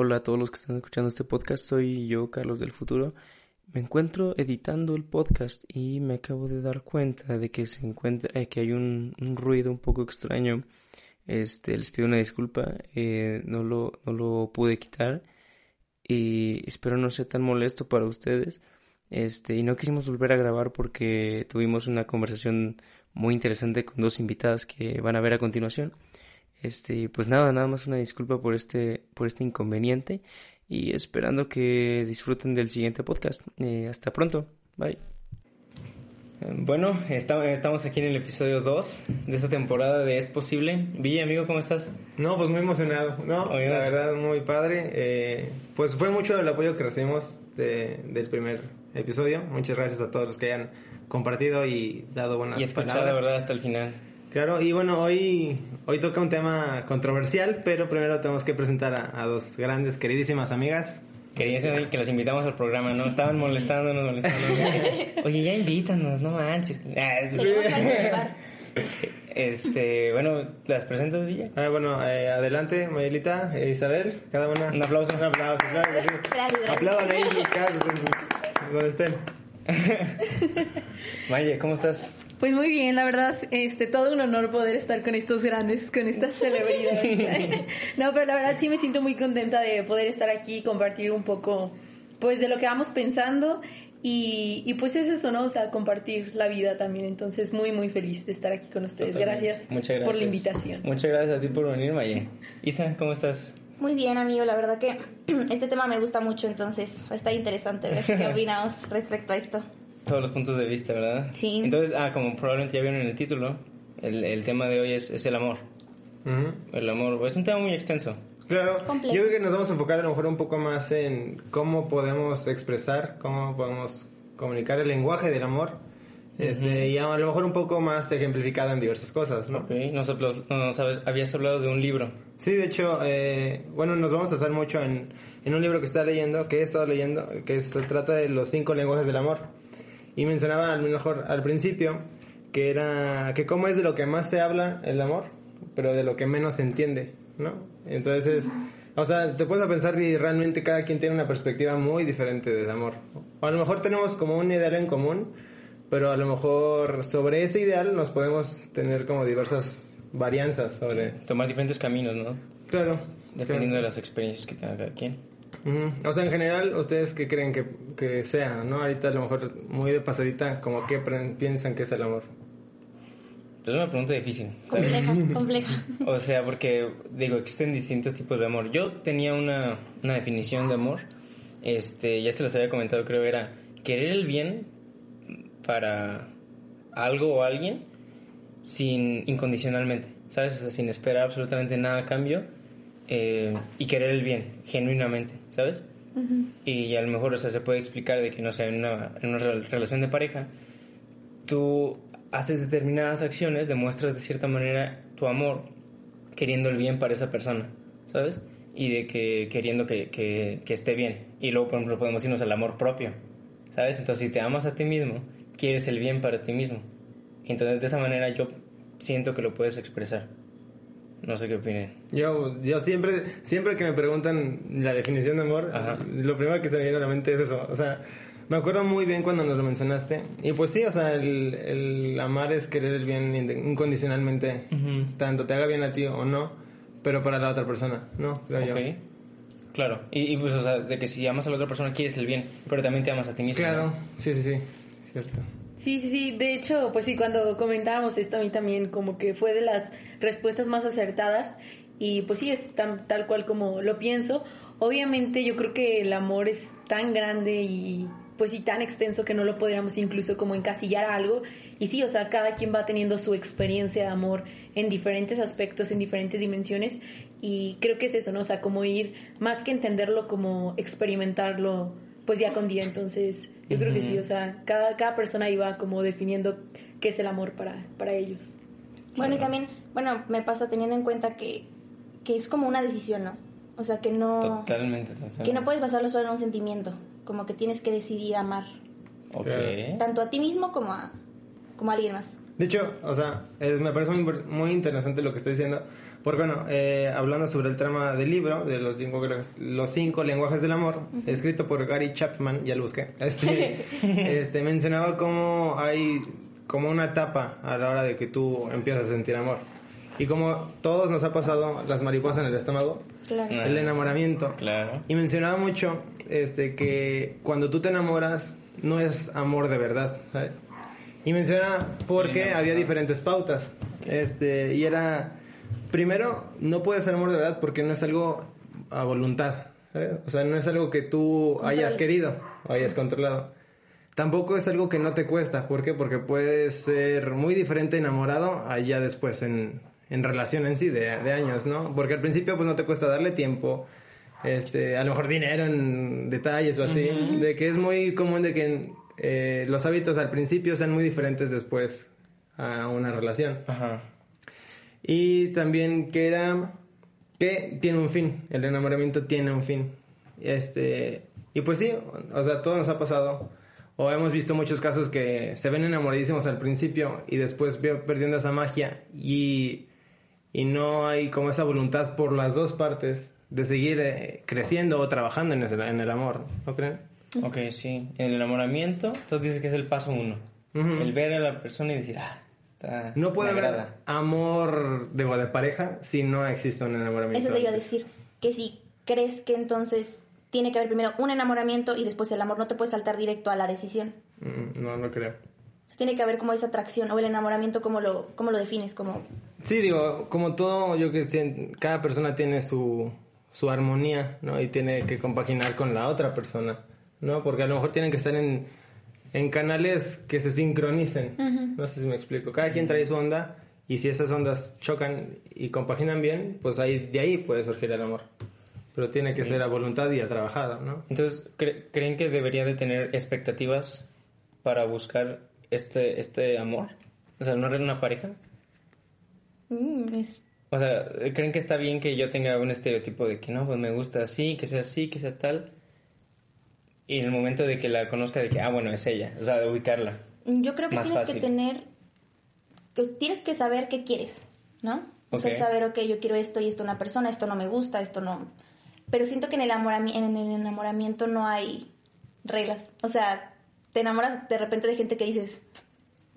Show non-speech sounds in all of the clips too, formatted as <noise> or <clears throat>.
Hola a todos los que están escuchando este podcast, soy yo, Carlos del Futuro. Me encuentro editando el podcast y me acabo de dar cuenta de que se encuentra, eh, que hay un, ruido un poco extraño. Este, les pido una disculpa, eh, no lo, no lo pude quitar y espero no sea tan molesto para ustedes. Este, y no quisimos volver a grabar porque tuvimos una conversación muy interesante con dos invitadas que van a ver a continuación. Este, pues nada, nada más una disculpa por este, por este inconveniente y esperando que disfruten del siguiente podcast. Eh, hasta pronto. Bye. Bueno, estamos aquí en el episodio 2 de esta temporada de Es Posible. Villa, amigo, ¿cómo estás? No, pues muy emocionado, ¿no? La verdad, muy padre. Eh, pues fue mucho el apoyo que recibimos del primer episodio. Muchas gracias a todos los que hayan compartido y dado buenas y escuchado, la verdad, hasta el final. Claro, y bueno, hoy, hoy toca un tema controversial, pero primero tenemos que presentar a, dos grandes, queridísimas amigas. Queridísimas que las invitamos al programa, ¿no? Estaban molestándonos, molestándonos. <laughs> Oye, ya invítanos, no manches. Ah, <laughs> este, bueno, ¿las presentas, Villa? Ah, bueno, eh, adelante, Mayelita, e Isabel, cada una. Un aplauso. Un aplauso, claro. Aplaudan ahí, Carlos, donde estén. <laughs> Maye, ¿cómo estás? Pues muy bien, la verdad, este, todo un honor poder estar con estos grandes, con estas <laughs> celebridades. <laughs> no, pero la verdad sí me siento muy contenta de poder estar aquí y compartir un poco, pues, de lo que vamos pensando y, y, pues es eso, ¿no? O sea, compartir la vida también. Entonces, muy, muy feliz de estar aquí con ustedes. Gracias, Muchas gracias por la invitación. Muchas gracias a ti por venir, Maye. Isa, ¿cómo estás? Muy bien, amigo. La verdad que <clears throat> este tema me gusta mucho, entonces está interesante ver qué <laughs> opinamos respecto a esto todos los puntos de vista, ¿verdad? Sí. Entonces, ah, como probablemente ya vieron en el título, el, el tema de hoy es, es el amor. El amor es un tema muy extenso. Claro, yo creo que nos vamos a enfocar a lo mejor un poco más en cómo podemos expresar, cómo podemos comunicar el lenguaje del amor. Este, y a lo mejor un poco más ejemplificado en diversas cosas, ¿no? Ok, nos, habías hablado de un libro. Sí, de hecho, eh, bueno, nos vamos a hacer mucho en, en un libro que está leyendo, que he estado leyendo, que se trata de los cinco lenguajes del amor. Y mencionaba a lo mejor al principio que era que cómo es de lo que más se habla el amor, pero de lo que menos se entiende, ¿no? Entonces, o sea, te puedes pensar y realmente cada quien tiene una perspectiva muy diferente del amor. O a lo mejor tenemos como un ideal en común, pero a lo mejor sobre ese ideal nos podemos tener como diversas varianzas sobre... Tomar diferentes caminos, ¿no? Claro. Dependiendo de las experiencias que tenga cada quien. O sea, en general, ¿ustedes qué creen que, que, sea? ¿No? Ahorita a lo mejor muy de pasadita, como qué piensan que es el amor. Es una pregunta difícil. Compleja, <laughs> compleja. O sea, porque, digo, existen distintos tipos de amor. Yo tenía una, una definición de amor, este, ya se los había comentado, creo, era querer el bien para algo o alguien sin incondicionalmente, ¿sabes? O sea, sin esperar absolutamente nada a cambio eh, y querer el bien, genuinamente. ¿sabes? Y a lo mejor, o sea, se puede explicar de que, no sé, en una, en una relación de pareja, tú haces determinadas acciones, demuestras de cierta manera tu amor queriendo el bien para esa persona, ¿sabes? Y de que queriendo que, que, que esté bien. Y luego, por ejemplo, podemos irnos al amor propio, ¿sabes? Entonces, si te amas a ti mismo, quieres el bien para ti mismo. entonces, de esa manera yo siento que lo puedes expresar. No sé qué opinen. Yo, yo siempre, siempre que me preguntan la definición de amor, lo primero que se me viene a la mente es eso. O sea, me acuerdo muy bien cuando nos lo mencionaste. Y pues sí, o sea, el, el amar es querer el bien incondicionalmente, tanto te haga bien a ti o no, pero para la otra persona, ¿no? Creo yo. Claro, y, y, pues, o sea, de que si amas a la otra persona quieres el bien, pero también te amas a ti mismo. Claro, sí, sí, sí, cierto. Sí, sí, sí. De hecho, pues sí, cuando comentábamos esto a mí también como que fue de las respuestas más acertadas y pues sí, es tan, tal cual como lo pienso. Obviamente yo creo que el amor es tan grande y pues sí tan extenso que no lo podríamos incluso como encasillar a algo. Y sí, o sea, cada quien va teniendo su experiencia de amor en diferentes aspectos, en diferentes dimensiones. Y creo que es eso, ¿no? O sea, como ir, más que entenderlo, como experimentarlo, pues ya con día. Entonces, yo creo que sí, o sea, cada, cada persona iba como definiendo qué es el amor para, para ellos. Bueno, y también, bueno, me pasa teniendo en cuenta que, que es como una decisión, ¿no? O sea, que no... Totalmente, totalmente. Que no puedes basarlo solo en un sentimiento, como que tienes que decidir amar. Ok. Tanto a ti mismo como a, como a alguien más. De hecho, o sea, eh, me parece muy, muy interesante lo que estoy diciendo. Porque, bueno, eh, hablando sobre el trama del libro, de los cinco, los cinco lenguajes del amor, escrito por Gary Chapman, ya lo busqué, este, <laughs> este, mencionaba cómo hay como una etapa a la hora de que tú empiezas a sentir amor. Y como todos nos ha pasado las mariposas en el estómago, Claro. el enamoramiento. Claro. Y mencionaba mucho este, que cuando tú te enamoras, no es amor de verdad, ¿sabes? Y menciona porque había diferentes pautas. Este, y era, primero, no puede ser amor de verdad porque no es algo a voluntad. ¿sabes? O sea, no es algo que tú hayas querido o hayas controlado. Tampoco es algo que no te cuesta. ¿Por qué? Porque puedes ser muy diferente enamorado allá después en, en relación en sí de, de años, ¿no? Porque al principio pues no te cuesta darle tiempo, este, a lo mejor dinero en detalles o así, de que es muy común de que eh, los hábitos al principio sean muy diferentes después a una relación. Ajá. Y también que era que tiene un fin, el enamoramiento tiene un fin. Este, y pues sí, o sea, todo nos ha pasado. O hemos visto muchos casos que se ven enamoradísimos al principio y después perdiendo esa magia y, y no hay como esa voluntad por las dos partes de seguir eh, creciendo o trabajando en, ese- en el amor, ¿no creen? Ok, sí. El enamoramiento, entonces dice que es el paso uno. El ver a la persona y decir, ah, está. No puede haber agrada. amor de, de pareja si no existe un enamoramiento. Eso te iba a decir. Que si crees que entonces tiene que haber primero un enamoramiento y después el amor, no te puedes saltar directo a la decisión. Mm, No, no creo. Tiene que haber como esa atracción o el enamoramiento, ¿cómo lo, cómo lo defines? Como, Sí, digo, como todo, yo que sé, cada persona tiene su, su armonía, ¿no? Y tiene que compaginar con la otra persona, ¿no? Porque a lo mejor tienen que estar en, en canales que se sincronicen. No sé si me explico. Cada quien trae su onda y si esas ondas chocan y compaginan bien, pues ahí, de ahí puede surgir el amor. Pero tiene que ser a voluntad y a trabajada, ¿no? Entonces, ¿cre- ¿creen que debería de tener expectativas para buscar este, este amor? O sea, no una pareja. mm, es- O sea, ¿creen que está bien que yo tenga un estereotipo de que no, pues me gusta así, que sea así, que sea tal? Y en el momento de que la conozca, de que, ah, bueno, es ella. O sea, de ubicarla. yo creo que Más tienes fácil. que tener, que tienes que saber qué quieres, ¿no? O sea, saber, ok, yo quiero esto y esto una persona, esto no me gusta, esto no... Pero siento que en el, enamorami- en el enamoramiento no hay reglas. O sea, te enamoras de repente de gente que dices,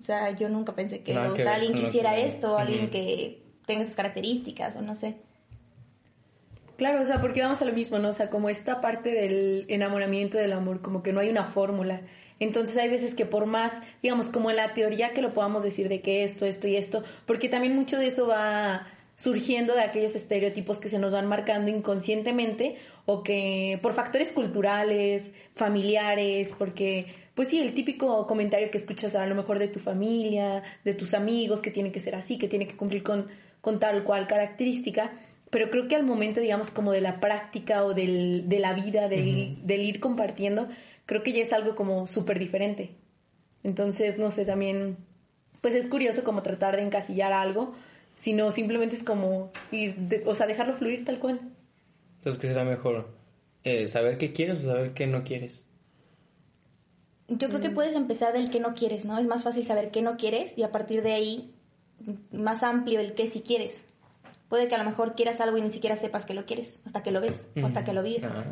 o sea, yo nunca pensé que ver alguien que que- esto, o alguien que tenga esas características, o no sé. Claro, o sea, porque vamos a lo mismo, ¿no? O sea, como esta parte del enamoramiento del amor, como que no hay una fórmula. Entonces hay veces que por más, digamos, como en la teoría que lo podamos decir de que esto, esto y esto, porque también mucho de eso va surgiendo de aquellos estereotipos que se nos van marcando inconscientemente o que por factores culturales, familiares, porque pues sí, el típico comentario que escuchas a lo mejor de tu familia, de tus amigos, que tiene que ser así, que tiene que cumplir con, con tal cual característica, pero creo que al momento, digamos, como de la práctica o del, de la vida, del, del ir compartiendo, creo que ya es algo como súper diferente. Entonces, no sé, también, pues es curioso como tratar de encasillar algo, sino simplemente es como ir, de- o sea, dejarlo fluir tal cual. Entonces, ¿qué será mejor? Eh, ¿Saber qué quieres o saber qué no quieres? Yo creo que puedes empezar del que no quieres, ¿no? Es más fácil saber qué no quieres y a partir de ahí más amplio el que sí quieres. Puede que a lo mejor quieras algo y ni siquiera sepas que lo quieres, hasta que lo ves o hasta que lo vives. Ah,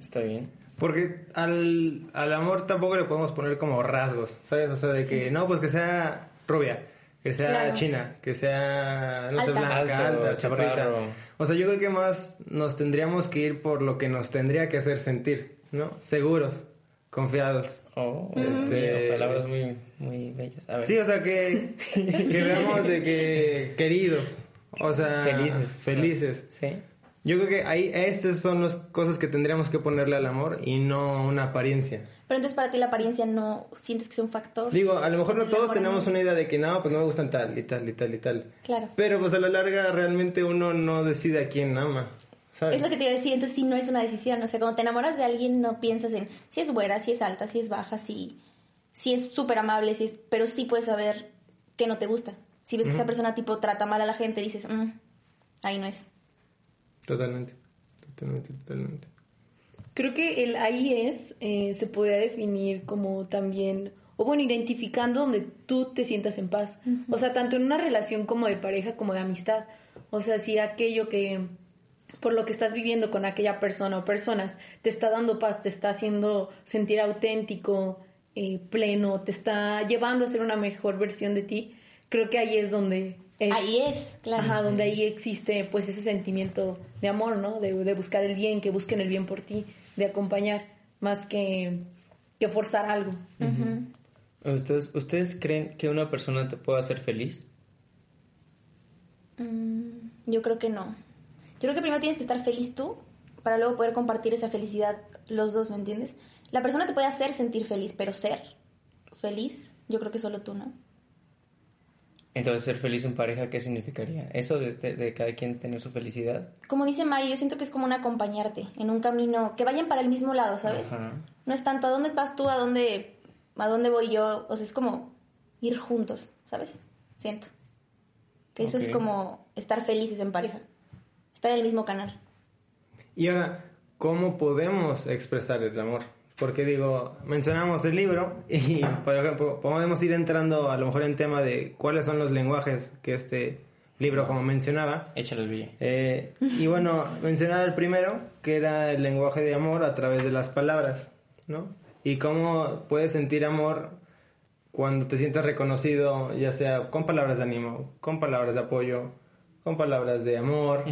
está bien. Porque al, al amor tampoco le podemos poner como rasgos, ¿sabes? O sea, de que no, pues que sea rubia, que sea Claro. china, que sea, no sé, blanca, Alto, alta, chaparrita. chaparro. O sea, yo creo que más nos tendríamos que ir por lo que nos tendría que hacer sentir, ¿no? Seguros, confiados. Oh, Este- este... palabras muy, muy bellas. A ver. Sí, o sea, que, que veamos de que queridos, o sea, Felices. Felices. Sí. Yo creo que ahí, estas son las cosas que tendríamos que ponerle al amor y no una apariencia. Pero entonces para ti la apariencia no sientes que sea un factor. Digo, a lo mejor no todos tenemos una idea de que no, pues no me gustan tal y tal y tal y tal. Claro. Pero pues a la larga realmente uno no decide a quién ama, ¿sabes? Es lo que te iba a decir, entonces sí no es una decisión. O sea, cuando te enamoras de alguien no piensas en si es güera, si es alta, si es baja, si, si es súper amable, si es, pero sí puedes saber que no te gusta. Si ves que esa persona tipo trata mal a la gente, dices, "Mm, ahí no es. Totalmente, totalmente, totalmente. Creo que el ahí es, eh, se podría definir como también, o bueno, identificando donde tú te sientas en paz. O sea, tanto en una relación como de pareja como de amistad. O sea, si aquello que por lo que estás viviendo con aquella persona o personas te está dando paz, te está haciendo sentir auténtico, eh, pleno, te está llevando a ser una mejor versión de ti, creo que ahí es donde... ahí es, claro. Ajá, donde ahí existe pues ese sentimiento de amor, ¿no? De, de buscar el bien, que busquen el bien por ti, de acompañar, más que, que forzar algo. ¿Ustedes, ¿Ustedes creen que una persona te puede hacer feliz? Mm, yo creo que no. Yo creo que primero tienes que estar feliz tú para luego poder compartir esa felicidad los dos, ¿me entiendes? La persona te puede hacer sentir feliz, pero ser feliz, yo creo que solo tú, ¿no? Entonces, ser feliz en pareja, ¿qué significaría? ¿Eso de, de, cada quien tener su felicidad? Como dice Mari, yo siento que es como un acompañarte en un camino, que vayan para el mismo lado, ¿sabes? No es tanto a dónde vas tú, a dónde, a dónde voy yo, o sea, es como ir juntos, ¿sabes? Siento. Que eso es como estar felices en pareja, estar en el mismo canal. Y ahora, ¿cómo podemos expresar el amor? Porque digo, mencionamos el libro y, por ejemplo, podemos ir entrando a lo mejor en tema de cuáles son los lenguajes que este libro, como mencionaba. Eh, y bueno, mencionaba el primero, que era el lenguaje de amor a través de las palabras, ¿no? Y cómo puedes sentir amor cuando te sientas reconocido, ya sea con palabras de ánimo, con palabras de apoyo, con palabras de amor,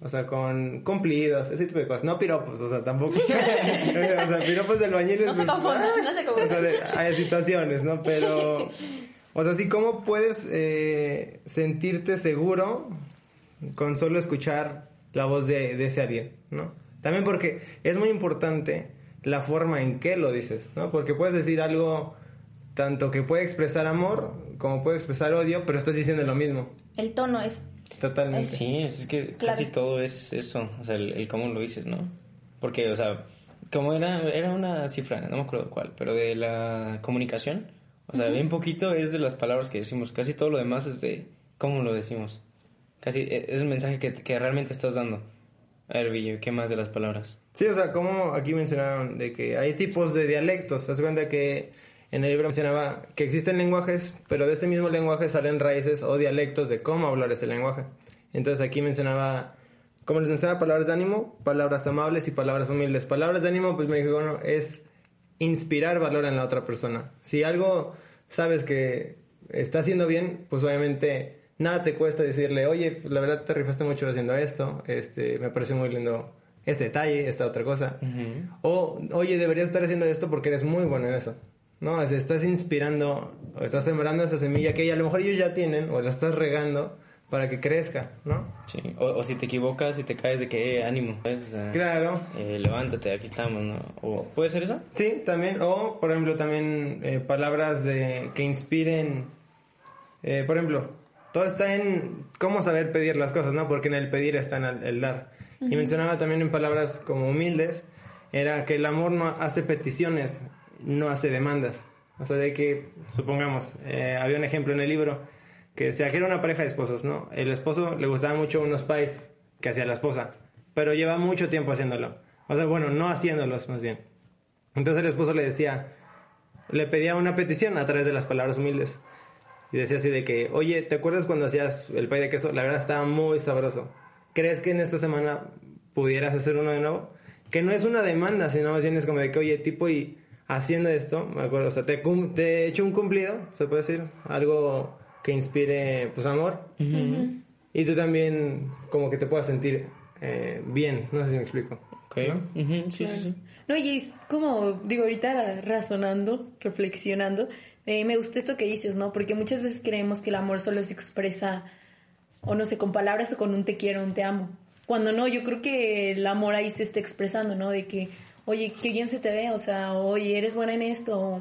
o sea, con cumplidos, ese tipo de cosas. No piropos, o sea, tampoco. <laughs> o sea, piropos del bañil. No se confundan, no se confundan. O sea, hay situaciones, ¿no? Pero, o sea, sí, ¿cómo puedes eh, sentirte seguro con solo escuchar la voz de, de ese alguien, ¿no? También porque es muy importante la forma en que lo dices, ¿no? Porque puedes decir algo tanto que puede expresar amor como puede expresar odio, pero estás diciendo lo mismo. El tono es Totalmente. Sí, es que casi todo es eso, o sea, el, cómo lo dices, ¿no? Porque, o sea, como era, era una cifra, no me acuerdo cuál, pero de la comunicación, o sea, bien poquito es de las palabras que decimos, casi todo lo demás es de cómo lo decimos. Casi e, es el mensaje que, que realmente estás dando. A ver, Villo, ¿qué más de las palabras? Sí, o sea, como aquí mencionaron de que hay tipos de dialectos, te das cuenta que en el libro mencionaba que existen lenguajes, pero de ese mismo lenguaje salen raíces o dialectos de cómo hablar ese lenguaje. Entonces aquí mencionaba, como les mencionaba, palabras de ánimo, palabras amables y palabras humildes. Palabras de ánimo, pues me dijo, bueno, es inspirar valor en la otra persona. Si algo sabes que está haciendo bien, pues obviamente nada te cuesta decirle, oye, pues la verdad te rifaste mucho haciendo esto, este, me parece muy lindo este detalle, esta otra cosa. O, oye, deberías estar haciendo esto porque eres muy bueno en eso. No, o estás inspirando, o estás sembrando esa semilla que a lo mejor ellos ya tienen, o la estás regando para que crezca, ¿no? Sí, o, si te equivocas y te caes de que eh, ánimo, claro. Eh, levántate, aquí estamos, ¿no? O, ¿Puede ser eso? Sí, también, o por ejemplo también eh, palabras de que inspiren, por ejemplo, todo está en cómo saber pedir las cosas, ¿no? Porque en el pedir está en el, dar. Y mencionaba también en palabras como humildes, era que el amor no hace peticiones, no hace demandas. O sea, de que, supongamos, eh, había un ejemplo en el libro que decía que era una pareja de esposos, ¿no? El esposo le gustaba mucho unos pies que hacía la esposa, pero lleva mucho tiempo haciéndolo. O sea, bueno, no haciéndolos, más bien. Entonces el esposo le decía, le pedía una petición a través de las palabras humildes. Y decía así de que, oye, ¿te acuerdas cuando hacías el pay de queso? La verdad estaba muy sabroso. ¿Crees que en esta semana pudieras hacer uno de nuevo? Que no es una demanda, sino más bien es como de que, oye, tipo, y haciendo esto, me acuerdo, o sea, te, te he hecho un cumplido, se puede decir, algo que inspire, pues, amor. Y tú también, como que te puedas sentir eh, bien, no sé si me explico. ¿no? Sí, sí, sí. No, y es como, digo, ahorita razonando, reflexionando, eh, me gustó esto que dices, ¿no? Porque muchas veces creemos que el amor solo se expresa, o no sé, con palabras o con un te quiero, un te amo. Cuando no, yo creo que el amor ahí se está expresando, ¿no? De que oye, qué bien se te ve, o sea, oye, eres buena en esto.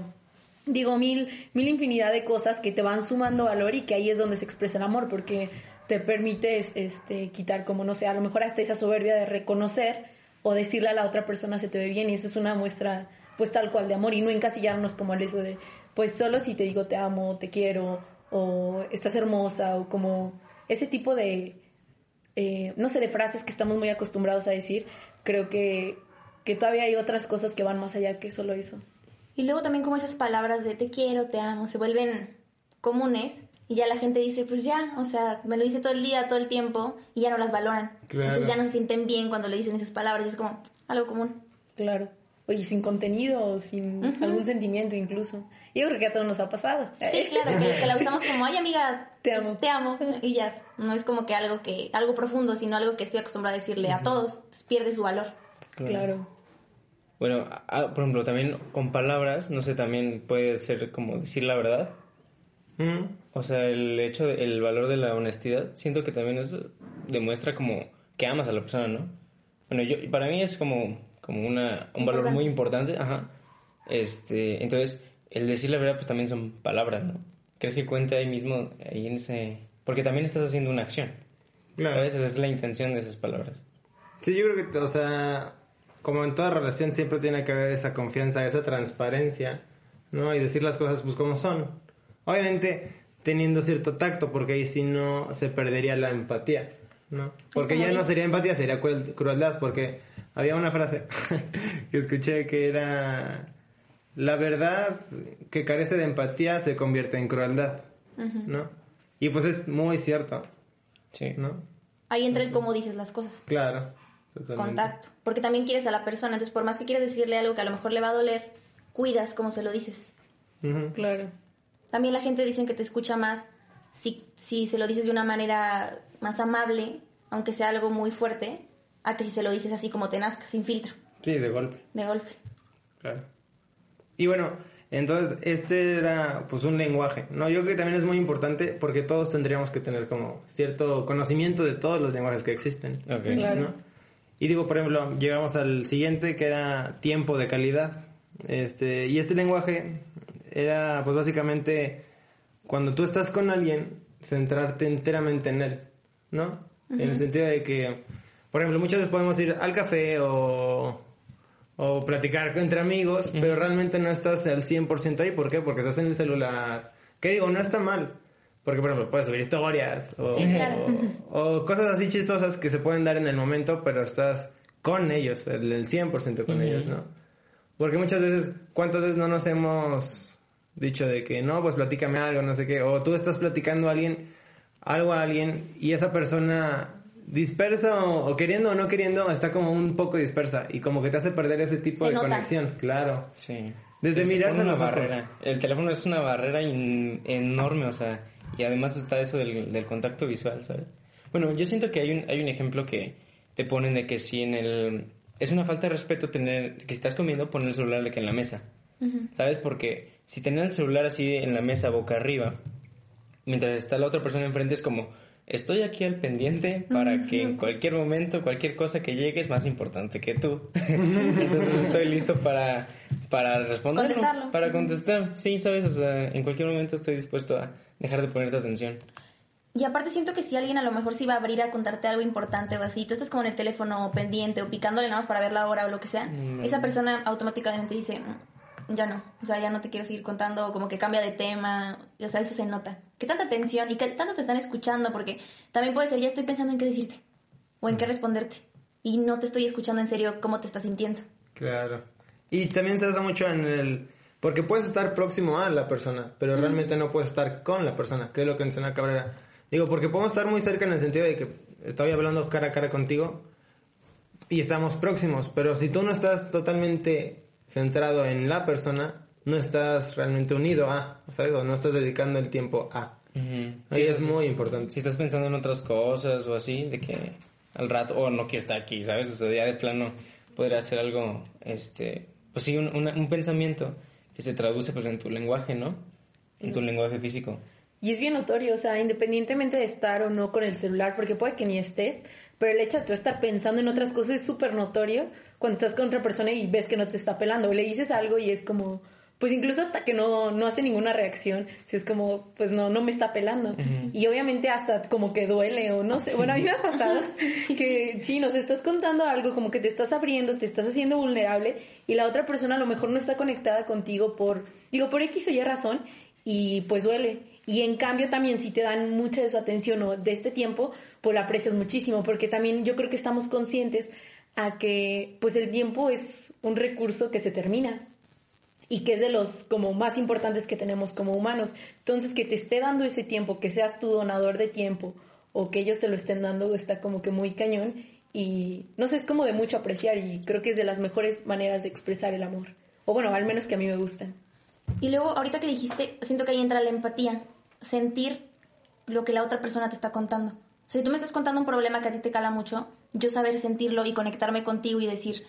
Digo, mil, mil infinidad de cosas que te van sumando valor y que ahí es donde se expresa el amor, porque te permites este, quitar, como no sé, a lo mejor hasta esa soberbia de reconocer o decirle a la otra persona se te ve bien y eso es una muestra, pues tal cual de amor y no encasillarnos como el eso de, pues solo si te digo te amo, te quiero o estás hermosa o como ese tipo de, eh, no sé, de frases que estamos muy acostumbrados a decir, creo que que todavía hay otras cosas que van más allá que solo eso. Y luego también como esas palabras de te quiero, te amo, se vuelven comunes y ya la gente dice, pues ya, o sea, me lo dice todo el día, todo el tiempo y ya no las valoran. Claro. Entonces ya no se sienten bien cuando le dicen esas palabras, es como algo común. Claro. Oye, sin contenido, o sin algún sentimiento incluso. Yo creo que a todos nos ha pasado. Sí, claro, que, que la usamos como, ay amiga, <laughs> Te amo. Te amo. Y ya, no es como que algo que algo profundo, sino algo que estoy acostumbrada a decirle a todos, pues pierde su valor. Claro. Bueno, ah, por ejemplo, también con palabras, no sé, también puede ser como decir la verdad. Mm. O sea, el hecho, de- el valor de la honestidad, siento que también eso demuestra como que amas a la persona, ¿no? Bueno, yo, para mí es como, como una, un valor muy importante, ajá. Este, entonces, el decir la verdad, pues también son palabras, ¿no? ¿Crees que cuenta ahí mismo, ahí en ese...? Porque también estás haciendo una acción, Claro. ¿sabes? Esa es la intención de esas palabras. Sí, yo creo que, o sea, como en toda relación siempre tiene que haber esa confianza, esa transparencia, ¿no? Y decir las cosas pues como son. Obviamente teniendo cierto tacto, porque ahí sí no se perdería la empatía, ¿no? Porque como ya no sería empatía, sería cruel- crueldad, porque había una frase <laughs> que escuché que era, la verdad que carece de empatía se convierte en crueldad, ¿no? Y pues es muy cierto, Sí. ¿no? Ahí entra el cómo dices las cosas. Claro. Totalmente. Contacto. Porque también quieres a la persona, entonces por más que quieras decirle algo que a lo mejor le va a doler, cuidas cómo se lo dices. Claro. También la gente dicen que te escucha más si, si se lo dices de una manera más amable, aunque sea algo muy fuerte, a que si se lo dices así como te nazca, sin filtro, Sí, de golpe. de golpe. Claro. Y bueno, entonces este era pues un lenguaje, ¿no? Yo creo que también es muy importante porque todos tendríamos que tener como cierto conocimiento de todos los lenguajes que existen. Ok. Claro. ¿no? Y digo, por ejemplo, llegamos al siguiente que era tiempo de calidad. Este, y este lenguaje era pues básicamente cuando tú estás con alguien, centrarte enteramente en él, ¿no? En el sentido de que, por ejemplo, muchas veces podemos ir al café o, o platicar entre amigos, pero realmente no estás al 100% ahí. ¿Por qué? Porque estás en el celular. ¿Qué digo? No está mal. Porque, por ejemplo, puedes subir historias o, Sí, claro. o, o cosas así chistosas que se pueden dar en el momento, pero estás con ellos, el, el 100% con ellos, ¿no? Porque muchas veces, ¿cuántas veces no nos hemos dicho de que no, pues platícame algo, no sé qué? O tú estás platicando a alguien, algo a alguien, y esa persona dispersa o, o queriendo o no queriendo está como un poco dispersa y como que te hace perder ese tipo Se de nota. conexión, claro. Sí. Desde a una barrera. El teléfono es una barrera in- enorme, o sea, y además está eso del, del contacto visual, ¿sabes? Bueno, yo siento que hay un, hay un ejemplo que te ponen de que si en el... Es una falta de respeto tener... Que si estás comiendo, poner el celular que en la mesa. ¿Sabes? Porque si tener el celular así en la mesa boca arriba, mientras está la otra persona enfrente es como... Estoy aquí al pendiente para que en cualquier momento, cualquier cosa que llegue es más importante que tú. <laughs> Entonces estoy listo para, para responderlo. Contestarlo. Para contestar. Sí, sabes, o sea, en cualquier momento estoy dispuesto a dejar de ponerte atención. Y aparte siento que si alguien a lo mejor se iba a abrir a contarte algo importante o así, tú estás como en el teléfono pendiente o picándole nada más para ver la hora o lo que sea, esa persona automáticamente dice, "Mm, ya no, o sea, ya no te quiero seguir contando, como que cambia de tema, o sea, eso se nota. Que tanta atención y que tanto te están escuchando, porque también puede ser, ya estoy pensando en qué decirte o en qué responderte y no te estoy escuchando en serio cómo te estás sintiendo. Claro. Y también se basa mucho en el... Porque puedes estar próximo a la persona, pero realmente no puedes estar con la persona, que es lo que menciona Cabrera. Digo, porque podemos estar muy cerca en el sentido de que estoy hablando cara a cara contigo y estamos próximos, pero si tú no estás totalmente centrado en la persona, no estás realmente unido a, ¿sabes? O no estás dedicando el tiempo a. Sí, Ahí es si- muy importante. Si estás pensando en otras cosas o así, de que al rato, o no quiero estar aquí, ¿sabes? O sea, ya de plano podría hacer algo, este, pues sí, un, una- un pensamiento que se traduce pues en tu lenguaje, ¿no? En tu lenguaje físico. Y es bien notorio, o sea, independientemente de estar o no con el celular, porque puede que ni estés, pero el hecho de tú estar pensando en otras cosas es súper notorio cuando estás con otra persona y ves que no te está pelando, o le dices algo y es como, pues incluso hasta que no, no hace ninguna reacción, si es como, pues no, no me está pelando. Y obviamente hasta como que duele o no sé, bueno, a mí me ha pasado <laughs> que, chinos, estás contando algo, como que te estás abriendo, te estás haciendo vulnerable y la otra persona a lo mejor no está conectada contigo por, digo, por X o Y razón y pues duele. Y en cambio también si te dan mucha de su atención o de este tiempo, pues la aprecias muchísimo, porque también yo creo que estamos conscientes a que pues el tiempo es un recurso que se termina. y que es de los como más importantes que tenemos como humanos. Entonces, que te esté dando ese tiempo, que seas tu donador de tiempo o que ellos te lo estén dando, está como que muy cañón y no sé, es como de mucho apreciar y creo que es de las mejores maneras de expresar el amor. O bueno, al menos que a mí me gustan. Y luego, ahorita que dijiste, siento que ahí entra la empatía, sentir lo que la otra persona te está contando. Si tú me estás contando un problema que a ti te cala mucho, yo saber sentirlo y conectarme contigo y decir,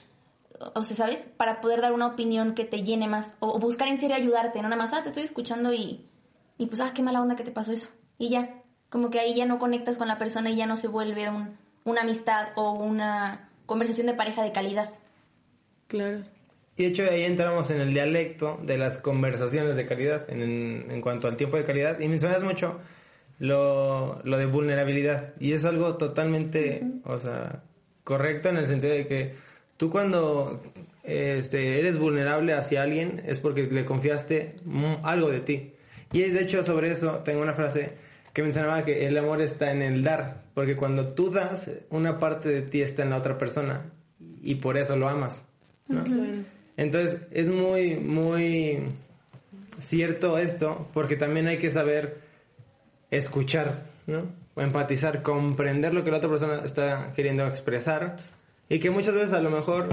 o sea, ¿sabes? Para poder dar una opinión que te llene más, o, buscar en serio ayudarte, no nada más, ah, te estoy escuchando y, y pues, ah, qué mala onda que te pasó eso. Y ya, como que ahí ya no conectas con la persona y ya no se vuelve un, una amistad o una conversación de pareja de calidad. Claro. Y de hecho ahí entramos en el dialecto de las conversaciones de calidad, en, en cuanto al tiempo de calidad. Y mencionas mucho lo, lo de vulnerabilidad. Y es algo totalmente, o sea, correcto en el sentido de que tú cuando este, eres vulnerable hacia alguien es porque le confiaste algo de ti. Y de hecho sobre eso tengo una frase que mencionaba que el amor está en el dar, porque cuando tú das, una parte de ti está en la otra persona y por eso lo amas. Entonces es muy, muy cierto esto, porque también hay que saber escuchar, ¿no? O empatizar, comprender lo que la otra persona está queriendo expresar y que muchas veces a lo mejor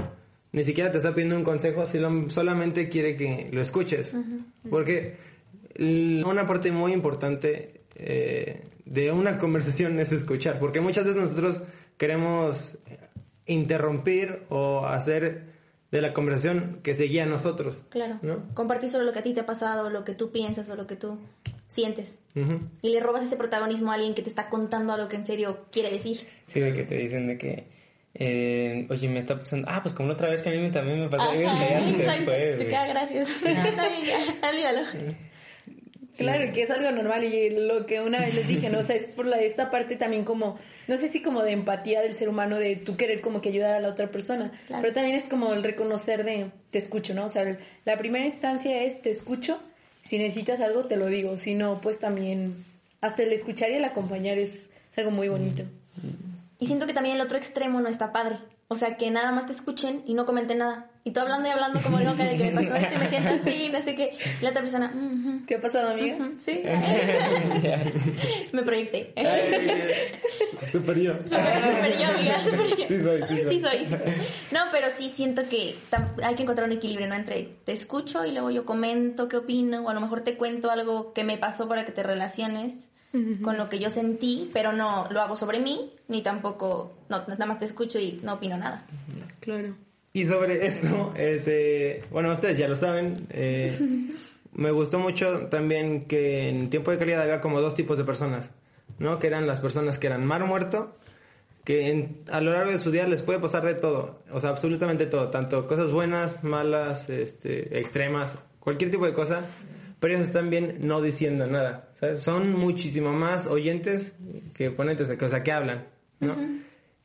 ni siquiera te está pidiendo un consejo, sino solamente quiere que lo escuches. Porque una parte muy importante eh, de una conversación es escuchar, porque muchas veces nosotros queremos interrumpir o hacer de la conversación que seguía a nosotros. Claro. ¿no? Compartir solo lo que a ti te ha pasado, lo que tú piensas o lo que tú sientes. Y le robas ese protagonismo a alguien que te está contando algo que en serio quiere decir. Sí, que te dicen de que, eh, oye, me está pasando, ah, pues como la otra vez que a mí también me pasó, Ajá, ya se te fue, te queda gracias. <laughs> Está bien, ya, olvídalo. Claro, que es algo normal y lo que una vez les dije, ¿no? O sea, es por la, esta parte también como, no sé si como de empatía del ser humano, de tú querer como que ayudar a la otra persona, pero también es como el reconocer de, te escucho, ¿no? O sea, la primera instancia es, te escucho, si necesitas algo te lo digo, si no, pues también, hasta el escuchar y el acompañar es, es algo muy bonito. Y siento que también el otro extremo no está padre. O sea, que nada más te escuchen y no comenten nada. Y tú hablando y hablando como loca de que me pasó esto y me siento así, no sé qué. Y la otra persona, mm ¿qué ha pasado, amiga? sí. <laughs> me proyecté. super yo. Super yo, amiga, super yo. Sí soy, sí soy. Sí soy, sí soy. No, pero sí siento que hay que encontrar un equilibrio, ¿no? Entre te escucho y luego yo comento qué opino, o a lo mejor te cuento algo que me pasó para que te relaciones con lo que yo sentí, pero no lo hago sobre mí, ni tampoco, no, nada más te escucho y no opino nada. Claro. Y sobre esto, este, bueno, ustedes ya lo saben, eh, <laughs> me gustó mucho también que en tiempo de calidad había como dos tipos de personas, ¿no? Que eran las personas que eran mar muerto, que a lo largo de su día les puede pasar de todo, o sea, absolutamente todo, tanto cosas buenas, malas, este, extremas, cualquier tipo de cosa, pero ellos están bien no diciendo nada. ¿sabes? Son muchísimo más oyentes que ponentes, o sea, que hablan, ¿no?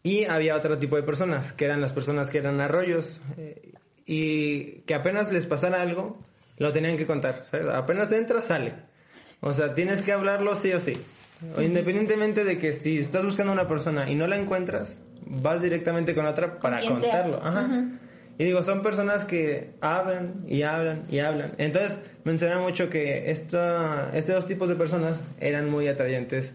Y había otro tipo de personas, que eran las personas que eran arroyos eh, y que apenas les pasara algo, lo tenían que contar, ¿sabes? Apenas entra, sale. O sea, tienes que hablarlo sí o sí. O independientemente de que si estás buscando a una persona y no la encuentras, vas directamente con otra para contarlo. Ajá. Y digo, son personas que hablan y hablan y hablan. Entonces, menciona mucho que esta, estos dos tipos de personas eran muy atrayentes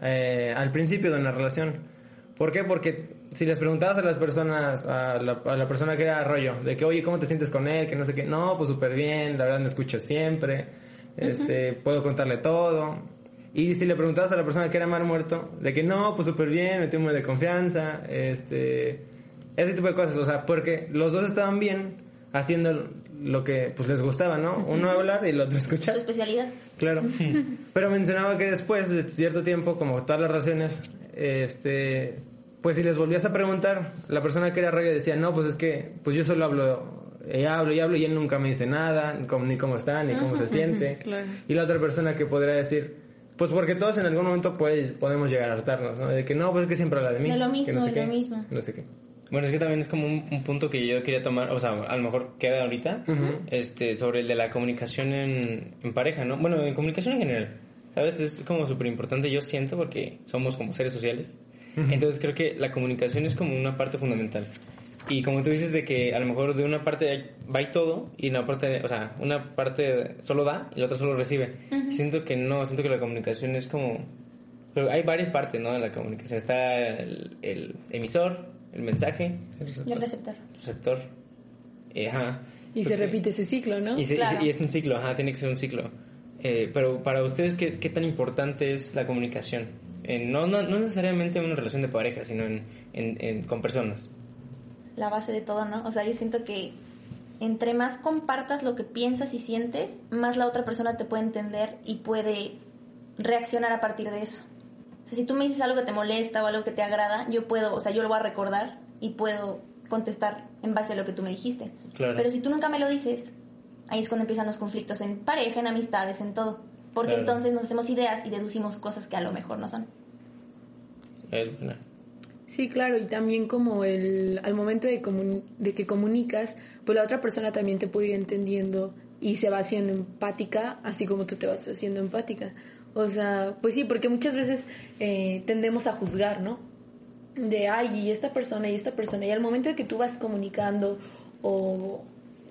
eh, al principio de una relación. ¿Por qué? Porque si les preguntabas a las personas, a la, a la, persona que era rollo, de que, oye, ¿cómo te sientes con él? Que no sé qué. No, pues súper bien, la verdad me escucho siempre, este, puedo contarle todo. Y si le preguntabas a la persona que era mar muerto, de que no, pues súper bien, me tengo de confianza, este ese tipo de cosas, o sea, porque los dos estaban bien haciendo lo que pues les gustaba, ¿no? Uno hablar y el otro escuchar. Tu especialidad. Claro. <laughs> Pero mencionaba que después de cierto tiempo, como todas las relaciones, este, pues si les volvías a preguntar, la persona que era rey decía, no, pues es que, pues yo solo hablo, y hablo y hablo y él nunca me dice nada, ni cómo, está, ni cómo se siente. Claro. Y la otra persona que podría decir, pues porque todos en algún momento pues, podemos llegar a hartarnos, ¿no? De que no, pues es que siempre habla de mí. De lo mismo, que no sé de qué, lo mismo. No sé qué. Bueno, es que también es como un, un, punto que yo quería tomar, o sea, a lo mejor queda ahorita, este, sobre el de la comunicación en, en, pareja, ¿no? Bueno, en comunicación en general, ¿sabes? Es como súper importante, yo siento, porque somos como seres sociales. Entonces creo que la comunicación es como una parte fundamental. Y como tú dices de que a lo mejor de una parte va y todo y una parte, o sea, una parte solo da y la otra solo recibe. Siento que no, siento que la comunicación es como... Pero hay varias partes, ¿no? En la comunicación. Está el, el emisor, el mensaje, Y el receptor. el receptor. Eh, ajá. Y se Porque- repite ese ciclo, ¿no? Y, se- y Claro. se- y es un ciclo, ajá, tiene que ser un ciclo. Eh, pero para ustedes, ¿qué, qué tan importante es la comunicación? No, no, no necesariamente en una relación de pareja, sino en, en- en- con personas. La base de todo, ¿no? O sea, yo siento que entre más compartas lo que piensas y sientes, más la otra persona te puede entender y puede reaccionar a partir de eso. O sea, si tú me dices algo que te molesta o algo que te agrada, yo puedo, o sea, yo lo voy a recordar y puedo contestar en base a lo que tú me dijiste. Claro. Pero si tú nunca me lo dices, ahí es cuando empiezan los conflictos en pareja, en amistades, en todo. Porque Claro. entonces nos hacemos ideas y deducimos cosas que a lo mejor no son. Es buena. Sí, claro, y también como el al momento de, comun- de que comunicas, pues la otra persona también te puede ir entendiendo y se va haciendo empática, así como tú te vas haciendo empática. O sea, pues sí, porque muchas veces eh, tendemos a juzgar, ¿no? De, ay, y esta persona y esta persona, y al momento de que tú vas comunicando o,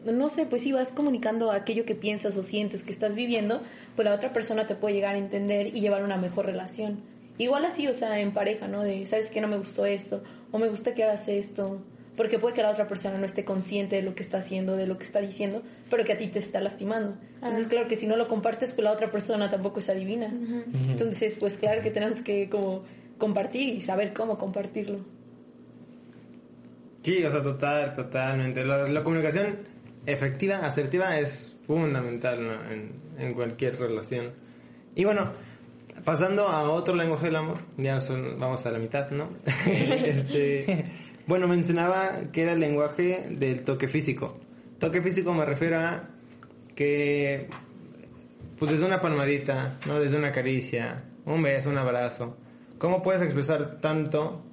no sé, pues sí, vas comunicando aquello que piensas o sientes que estás viviendo, pues la otra persona te puede llegar a entender y llevar una mejor relación. Igual así, o sea, en pareja, ¿no? De, ¿sabes que No me gustó esto, o me gusta que hagas esto, porque puede que la otra persona no esté consciente de lo que está haciendo, de lo que está diciendo, pero que a ti te está lastimando. Entonces, claro que si no lo compartes, pues la otra persona tampoco es adivina. Entonces, pues claro que tenemos que como compartir y saber cómo compartirlo. Sí, o sea, total, totalmente. La, la comunicación efectiva, asertiva, es fundamental ¿no? en, en cualquier relación. Y bueno, pasando a otro lenguaje del amor, ya son- vamos a la mitad, ¿no? <laughs> Este, bueno, mencionaba que era el lenguaje del toque físico. Toque físico me refiero a que, pues desde una palmadita, ¿no? Desde una caricia, un beso, un abrazo. ¿Cómo puedes expresar tanto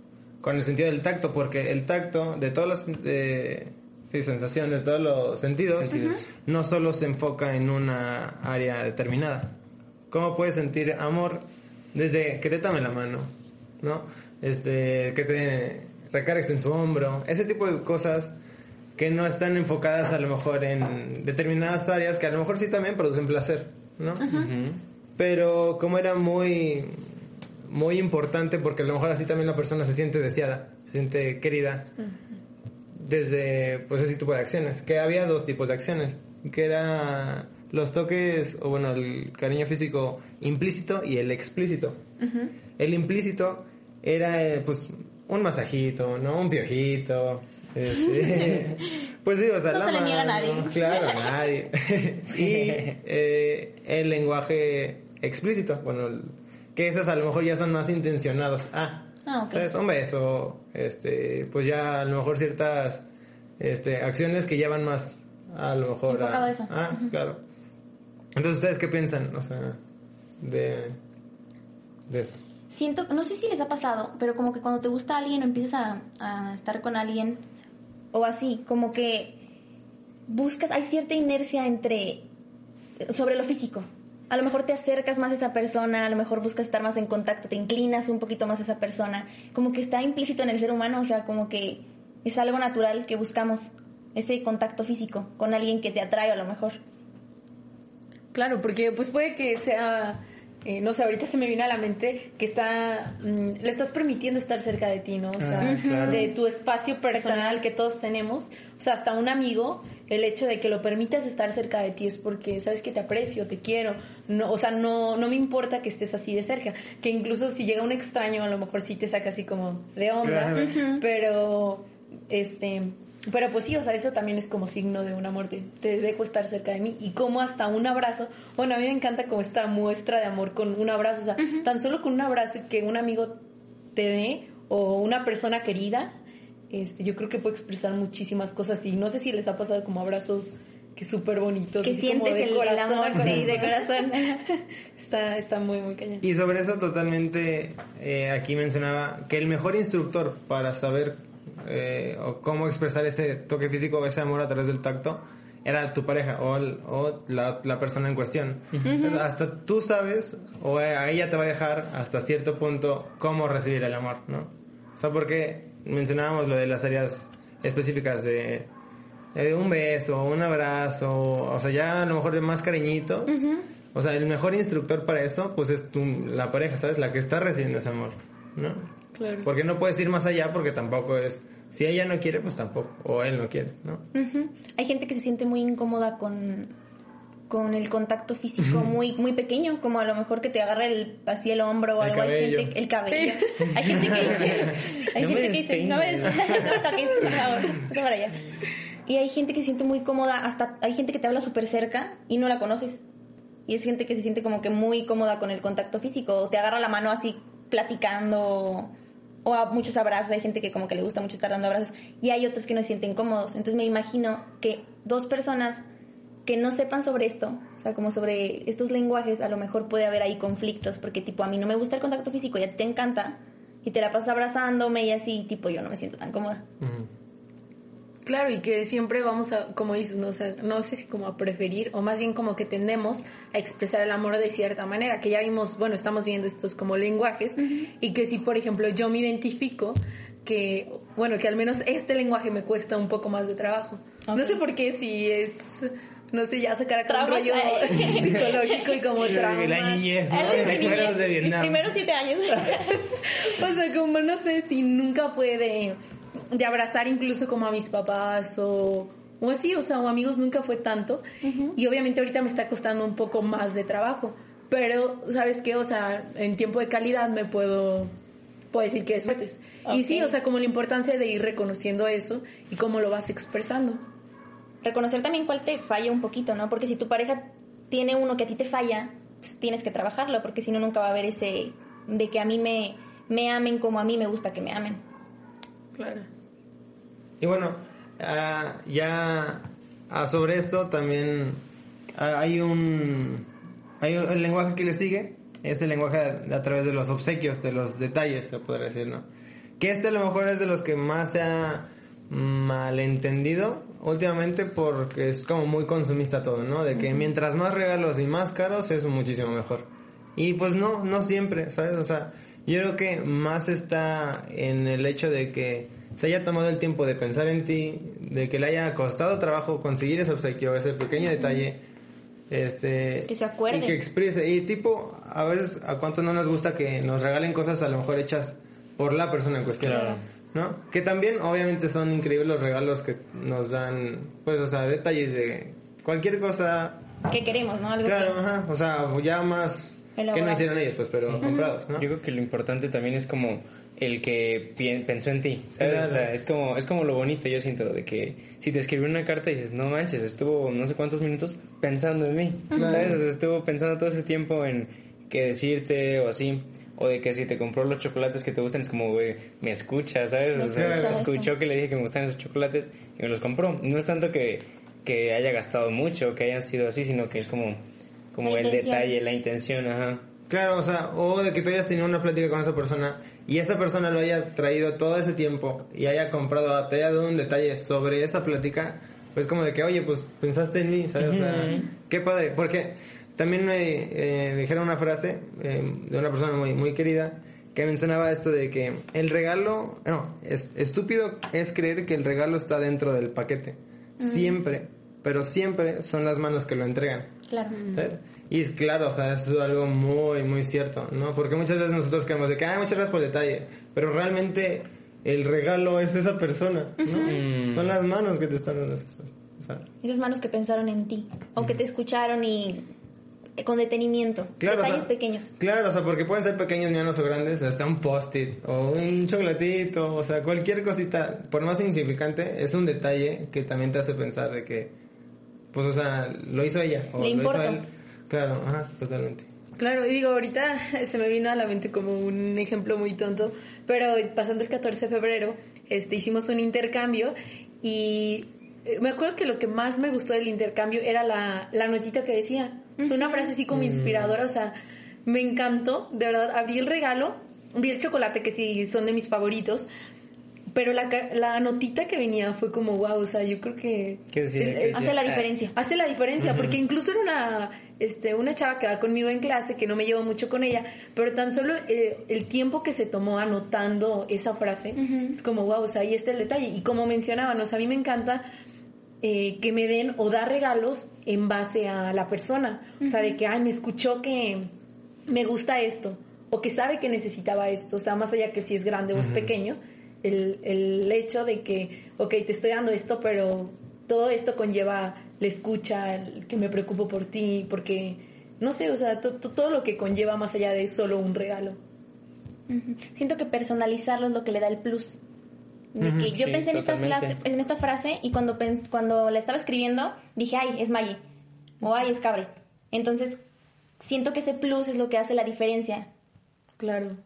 con el sentido del tacto? Porque el tacto, de todas las eh, sí, sensaciones, de todos los sentidos, Sentidos. no solo se enfoca en una área determinada. ¿Cómo puedes sentir amor desde que te tome la mano, ¿no? Este, que te recargues en su hombro, ese tipo de cosas que no están enfocadas a lo mejor en determinadas áreas que a lo mejor sí también producen placer, ¿no? Pero como era muy muy importante porque a lo mejor así también la persona se siente deseada, se siente querida desde pues ese tipo de acciones, que había dos tipos de acciones, que era los toques o bueno, el cariño físico implícito y el explícito. El implícito era eh, pues un masajito, ¿no? Un piojito. este, <laughs> pues sí, o sea, No la se le niega a nadie. Claro, a nadie. <laughs> y eh, el lenguaje explícito, bueno, que esos a lo mejor ya son más intencionados. Ah, Ah, ok. ¿sabes? Un beso, este, pues ya a lo mejor ciertas este, acciones que llevan más a lo mejor a... a eso. Ah, claro. Entonces, ¿ustedes qué piensan? O sea, de, de eso. Siento, no sé si les ha pasado, pero como que cuando te gusta alguien o empiezas a, a estar con alguien o así, como que buscas, hay cierta inercia entre, sobre lo físico. A lo mejor te acercas más a esa persona, a lo mejor buscas estar más en contacto, te inclinas un poquito más a esa persona, como que está implícito en el ser humano, o sea, como que es algo natural que buscamos, ese contacto físico con alguien que te atrae a lo mejor. Claro, porque pues puede que sea, eh, no sé, ahorita se me viene a la mente que está, mm, le estás permitiendo estar cerca de ti, ¿no? O sea, Ah, claro. de tu espacio personal que todos tenemos, o sea, hasta un amigo, el hecho de que lo permitas estar cerca de ti es porque sabes que te aprecio, te quiero, no, o sea, no, no me importa que estés así de cerca, que incluso si llega un extraño a lo mejor sí te saca así como de onda, Claro. pero este pero pues sí, o sea, eso también es como signo de un amor, te, te dejo estar cerca de mí. Y como hasta un abrazo, bueno, a mí me encanta como esta muestra de amor con un abrazo, o sea, tan solo con un abrazo que un amigo te dé o una persona querida, este, yo creo que puede expresar muchísimas cosas y no sé si les ha pasado como abrazos que súper bonitos, Que sientes de el, corazón amor, sí, de corazón. corazón. <laughs> está, está muy, muy cañón. Y sobre eso totalmente, eh, aquí mencionaba que el mejor instructor para saber eh, o cómo expresar ese toque físico, ese amor a través del tacto, era tu pareja o, el- o la, la persona en cuestión. Entonces, hasta tú sabes, o a ella te va a dejar hasta cierto punto cómo recibir el amor, ¿no? O sea, porque mencionábamos lo de las áreas específicas de, un beso, un abrazo, o sea, ya a lo mejor de más cariñito. O sea, el mejor instructor para eso, pues es tu, la pareja, ¿sabes? La que está recibiendo ese amor, ¿no? Claro. Porque no puedes ir más allá porque tampoco es... Si ella no quiere, pues tampoco. O él no quiere, ¿no? Ujú. Hay gente que se siente muy incómoda con, con el contacto físico muy muy pequeño, como a lo mejor que te agarra el, así el hombro o El algo. Hay gente, el cabello. Hay gente que dice, <laughs> hay No me gente que dice, no me, <laughs> no me toques, por favor, para allá. Y hay gente que se siente muy cómoda, hasta hay gente que te habla súper cerca y no la conoces. Y es gente que se siente como que muy cómoda con el contacto físico, o te agarra la mano así platicando, o a muchos abrazos, hay gente que como que le gusta mucho estar dando abrazos, y hay otros que no se sienten cómodos. Entonces me imagino que dos personas que no sepan sobre esto, o sea, como sobre estos lenguajes, a lo mejor puede haber ahí conflictos, porque tipo, a mí no me gusta el contacto físico y a ti te encanta, y te la pasas abrazándome y así, tipo, yo no me siento tan cómoda. Claro, y que siempre vamos a, como dices, no, O sea, no sé si como a preferir, o más bien como que tendemos a expresar el amor de cierta manera, que ya vimos, bueno, estamos viendo estos como lenguajes, y que si, por ejemplo, yo me identifico que, bueno, que al menos este lenguaje me cuesta un poco más de trabajo. No sé por qué, si es, no sé, ya sacar acá un rollo psicológico y como <laughs> La traumas. niñez, ¿no? Mis primeros siete años. <laughs> O sea, como no sé si nunca fue de, abrazar incluso como a mis papás o, o así, o sea, o amigos nunca fue tanto. Y obviamente ahorita me está costando un poco más de trabajo. Pero, ¿sabes qué? O sea, en tiempo de calidad me puedo, puedo decir que es fuertes. Y sí, o sea, como la importancia de ir reconociendo eso y cómo lo vas expresando. reconocer también cuál te falla un poquito, ¿no? Porque si tu pareja tiene uno que a ti te falla, pues tienes que trabajarlo, porque si no nunca va a haber ese de que a mí me, me amen como a mí me gusta que me amen. Claro. Y bueno, ah, ya ah, sobre esto también ah, hay un hay un- el lenguaje que le sigue es el lenguaje a, a través de los obsequios, de los detalles, se podría decir, ¿no? Que este a lo mejor es de los que más se ha malentendido últimamente porque es como muy consumista todo, ¿no? De que mientras más regalos y más caros es muchísimo mejor. Y pues no, no siempre, ¿sabes? O sea, yo creo que más está en el hecho de que se haya tomado el tiempo de pensar en ti, de que le haya costado trabajo conseguir ese obsequio, ese pequeño detalle, este... Que se acuerde. Y que exprese. Y tipo, a veces, ¿a cuánto no nos gusta que nos regalen cosas a lo mejor hechas por la persona en cuestión? Claro. ¿No? Que también, obviamente, son increíbles los regalos que nos dan, pues, o sea, detalles de cualquier cosa. ¿Qué queremos, no? Algo Claro, que- ajá, o sea, ya más que no hicieron ellos, pues, pero comprados, ¿no? Yo creo que lo importante también es como el que pensó en ti, ¿sabes? Claro. O sea, es como, es como lo bonito, yo siento, de que si te escribió una carta y dices, no manches, estuvo no sé cuántos minutos pensando en mí, ¿sabes? O sea, estuvo pensando todo ese tiempo en qué decirte o así. O de que si te compró los chocolates que te gustan, es como, güey, me escucha, ¿sabes? Me O sea, escucha, escuchó sí. que le dije que me gustan esos chocolates y me los compró. No es tanto que, que haya gastado mucho, que hayan sido así, sino que es como, como La el intención. detalle, la intención, ajá. Claro, o sea, o de que tú hayas tenido una plática con esa persona y esa persona lo haya traído todo ese tiempo y haya comprado, te haya dado un detalle sobre esa plática, pues como de que, oye, pues pensaste en mí, ¿sabes? O sea, qué padre, porque también me eh, dijeron una frase eh, de una persona muy, muy querida que mencionaba esto de que el regalo, no, es estúpido es creer que el regalo está dentro del paquete. Siempre, pero siempre son las manos que lo entregan. Claro. ¿sabes? Y es claro, o sea, eso es algo muy, muy cierto, ¿no? Porque muchas veces nosotros creemos de que, ah, muchas gracias por el detalle, pero realmente el regalo es esa persona, ¿no? Son las manos que te están dando esas cosas. O sea, Esas manos que pensaron en ti, o que te escucharon y con detenimiento. claro, o Detalles sea, pequeños. Claro, o sea, porque pueden ser pequeños, medianos o grandes, hasta un post-it o un chocolatito, o sea, cualquier cosita, por más insignificante, es un detalle que también te hace pensar de que, pues, o sea, lo hizo ella. O Le lo importa. Hizo él. Claro, ajá, totalmente. Claro, y digo, ahorita <laughs> se me vino a la mente como un ejemplo muy tonto, pero pasando el 14 de febrero, este, hicimos un intercambio y eh, me acuerdo que lo que más me gustó del intercambio era la, la notita que decía. Fue una frase así como inspiradora, o sea, me encantó, de verdad, abrí el regalo, vi el chocolate que sí son de mis favoritos, pero la, la notita que venía fue como, wow, o sea, yo creo que... ¿Qué decía? es- ¿Qué es- decía? Hace la diferencia. Hace la diferencia, porque incluso era una, este, una chava que va conmigo en clase, que no me llevo mucho con ella, pero tan solo eh, el tiempo que se tomó anotando esa frase, es como, wow, o sea, ahí está el detalle. Y como mencionaban, o sea, a mí me encanta eh, que me den o dar regalos en base a la persona. O sea, de que, ay, me escuchó que me gusta esto, o que sabe que necesitaba esto, o sea, más allá que si es grande o es pequeño, el, el hecho de que, ok, te estoy dando esto, pero todo esto conlleva la escucha, el que me preocupo por ti, porque, no sé, o sea, to- to- todo lo que conlleva más allá de solo un regalo. Siento que personalizarlo es lo que le da el plus. De que yo sí, pensé en esta, frase, en esta frase y cuando, cuando la estaba escribiendo dije, ay, es Maggie. O ay, es Cabre. Entonces, siento que ese plus es lo que hace la diferencia. Claro,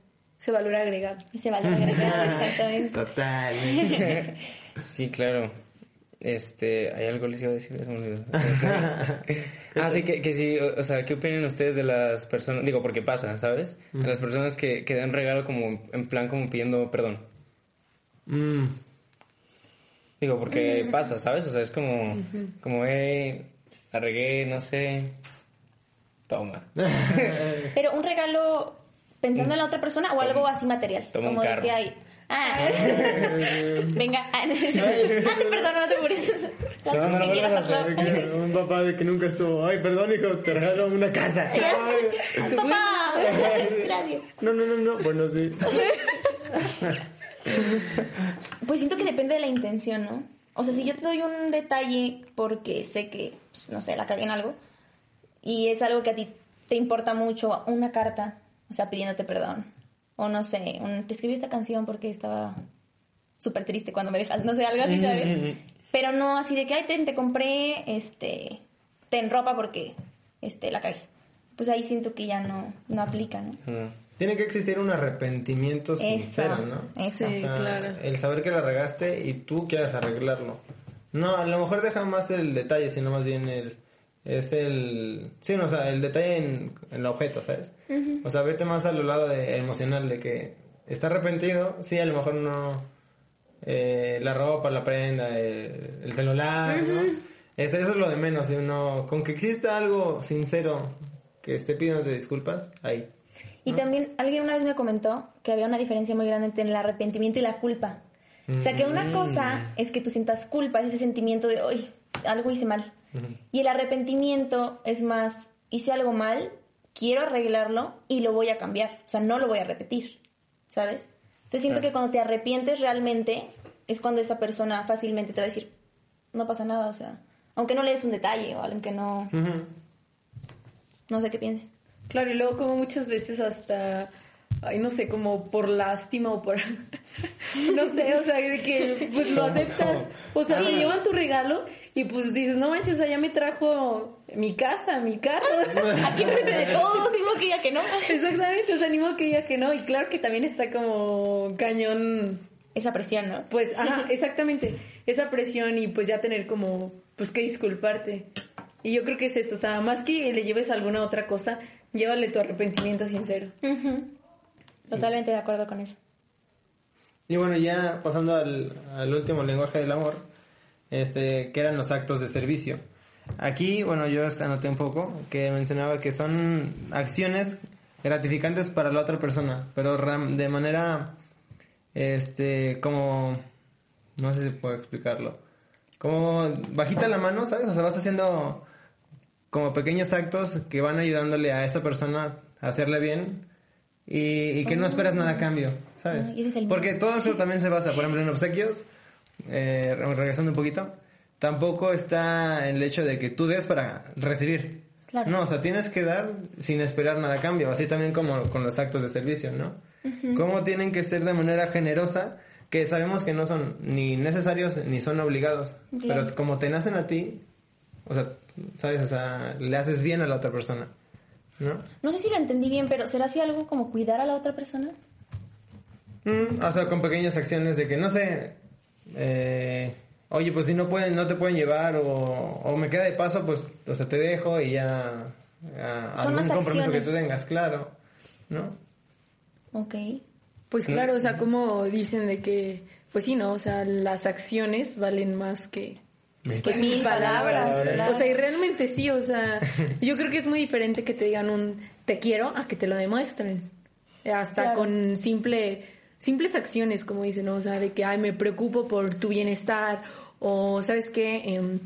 ese valor agregado. Ese valor agregado, <laughs> exactamente. Total. <laughs> Sí, claro. Este, hay algo les iba a decir. Este, <laughs> ah, sí, que, que sí, o, o sea, ¿qué opinan ustedes de las personas? Digo, porque pasa, ¿sabes? De las personas que, que dan regalo como, en plan, como pidiendo perdón. Mm. Digo, porque <laughs> pasa, ¿sabes? O sea, es como, como, eh, la regué, no sé, toma. <laughs> Pero un regalo pensando en la otra persona o algo así material. Toma un como de que hay. Ah, <laughs> venga. Ah, no, perdón, no te mures. Las No, no hacer. Que Un papá de que nunca estuvo. Ay, perdón, hijo, te regalo una casa. <laughs> Papá, <laughs> gracias. No, no, no, no. Bueno, sí. Pues siento que depende de la intención, ¿no? O sea, si yo te doy un detalle porque sé que, pues, no sé, la cagué en algo, y es algo que a ti te importa mucho, una carta, o sea, pidiéndote perdón, o no sé, un- te escribí esta canción porque estaba súper triste cuando me dejas, no sé, algo así, ¿sabes? Pero no así de que, ay, ten, te compré, este, ten ropa porque, este, la cagué. Pues ahí siento que ya no, no aplica, ¿no? Tiene que existir un arrepentimiento sincero, ¿no? Eso. Sí. claro. El saber que la regaste y tú quieras arreglarlo. No, a lo mejor deja más el detalle, sino más bien el, es el... Sí, no, o sea, el detalle en, en el objeto, ¿sabes? O sea, vete más al lado de, emocional de que está arrepentido, sí, a lo mejor no... eh, la ropa, la prenda, el, el celular, ¿no? Eso, eso es lo de menos, y uno, con que exista algo sincero que esté pidiéndote disculpas, ahí. Y también alguien una vez me comentó que había una diferencia muy grande entre el arrepentimiento y la culpa. O sea, que una cosa es que tú sientas culpa, es ese sentimiento de, hoy algo hice mal. Y el arrepentimiento es más, hice algo mal, quiero arreglarlo y lo voy a cambiar. O sea, no lo voy a repetir, ¿sabes? Entonces siento que cuando te arrepientes realmente es cuando esa persona fácilmente te va a decir, no pasa nada, o sea, aunque no le des un detalle o aunque no, no sé qué piense. Claro, y luego como muchas veces hasta, ay, no sé, como por lástima o por, <laughs> no sé, o sea, de que pues lo <laughs> aceptas, o sea, te llevan tu regalo y pues dices, no manches, o sea, ya me trajo mi casa, mi carro. <laughs> Aquí enfrente de todos, digo que ya que no. Exactamente, o sea, animo que diga que no, y claro que también está como cañón, Esa presión, ¿no? pues, ajá, exactamente, esa presión y pues ya tener como, pues que disculparte. Y yo creo que es eso, o sea, más que le lleves alguna otra cosa, llévale tu arrepentimiento sincero. Totalmente de acuerdo con eso. Y bueno, ya pasando al, al último lenguaje del amor, este, que eran los actos de servicio. Aquí, bueno, yo anoté un poco que mencionaba que son acciones gratificantes para la otra persona, pero de manera, este, como, no sé si puedo explicarlo, como bajita la mano, ¿sabes? O sea, vas haciendo como pequeños actos que van ayudándole a esa persona a hacerle bien y, y que no esperas nada a cambio, ¿sabes? Porque todo eso también se basa, por ejemplo, en obsequios, eh, re- regresando un poquito, tampoco está el hecho de que tú des para recibir. Claro. No, o sea, tienes que dar sin esperar nada a cambio, así también como con los actos de servicio, ¿no? Cómo tienen que ser de manera generosa, que sabemos que no son ni necesarios ni son obligados, Claro. pero como te nacen a ti, o sea, ¿sabes? O sea, le haces bien a la otra persona, ¿no? No sé si lo entendí bien, pero ¿será así algo como cuidar a la otra persona? Mm, o sea, con pequeñas acciones de que, no sé, eh, oye, pues si no pueden, no te pueden llevar o, o me queda de paso, pues, o sea, te dejo y ya algún las compromiso que tú tengas, claro, ¿no? Ok. Pues claro, o sea, como dicen de que pues sí, ¿no? O sea, las acciones valen más que, Que mil palabras. claro. O sea, y realmente sí, o sea, yo creo que es muy diferente que te digan un te quiero a que te lo demuestren. Hasta Claro. con simple, simples acciones, como dicen, ¿no? O sea, de que, ay, me preocupo por tu bienestar, o, ¿sabes qué? Em,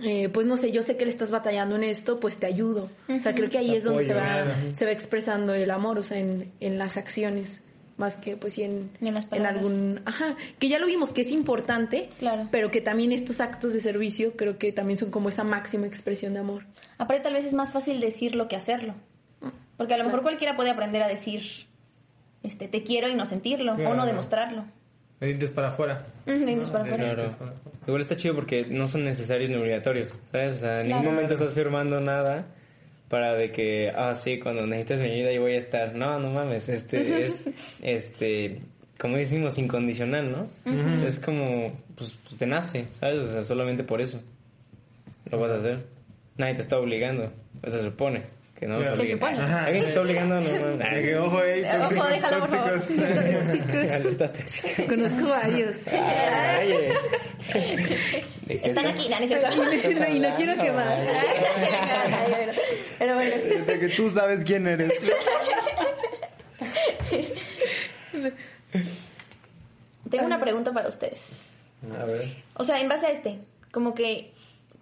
eh, pues no sé, yo sé que le estás batallando en esto, pues te ayudo. O sea, creo que ahí Te es donde se va, se va expresando el amor, o sea, en, en las acciones, más que pues sí en, En las en palabras. algún... Ajá, que ya lo vimos que es importante, Claro. pero que también estos actos de servicio creo que también son como esa máxima expresión de amor. Aparte, tal vez es más fácil decirlo que hacerlo. Porque a lo mejor cualquiera puede aprender a decir este te quiero y no sentirlo o Claro. no demostrarlo. De dientes para afuera. De dientes para afuera. Claro. Igual está chido porque no son necesarios ni obligatorios, ¿sabes? O sea, en ningún Claro. momento estás firmando nada para de que, ah, sí, cuando necesites mi ayuda yo voy a estar. No, no mames, este es, este, como decimos, incondicional, ¿no? Es como, pues, pues te nace, ¿sabes? O sea, solamente por eso lo vas a hacer. Nadie te está obligando, se supone que no Claro. se supone. Ajá. ¿Alguien está obligando? No mames. Ay, que ojo ahí. Ojo, déjalo, por favor. tóxicos. Alerta tóxica. Conozco varios. Ay, eh. <laughs> ¿De qué Están aquí, no, no. Y no, quiero quemar. <laughs> Pero bueno. De que tú sabes quién eres. Tengo una pregunta para ustedes. A ver. O sea, en base a este, como que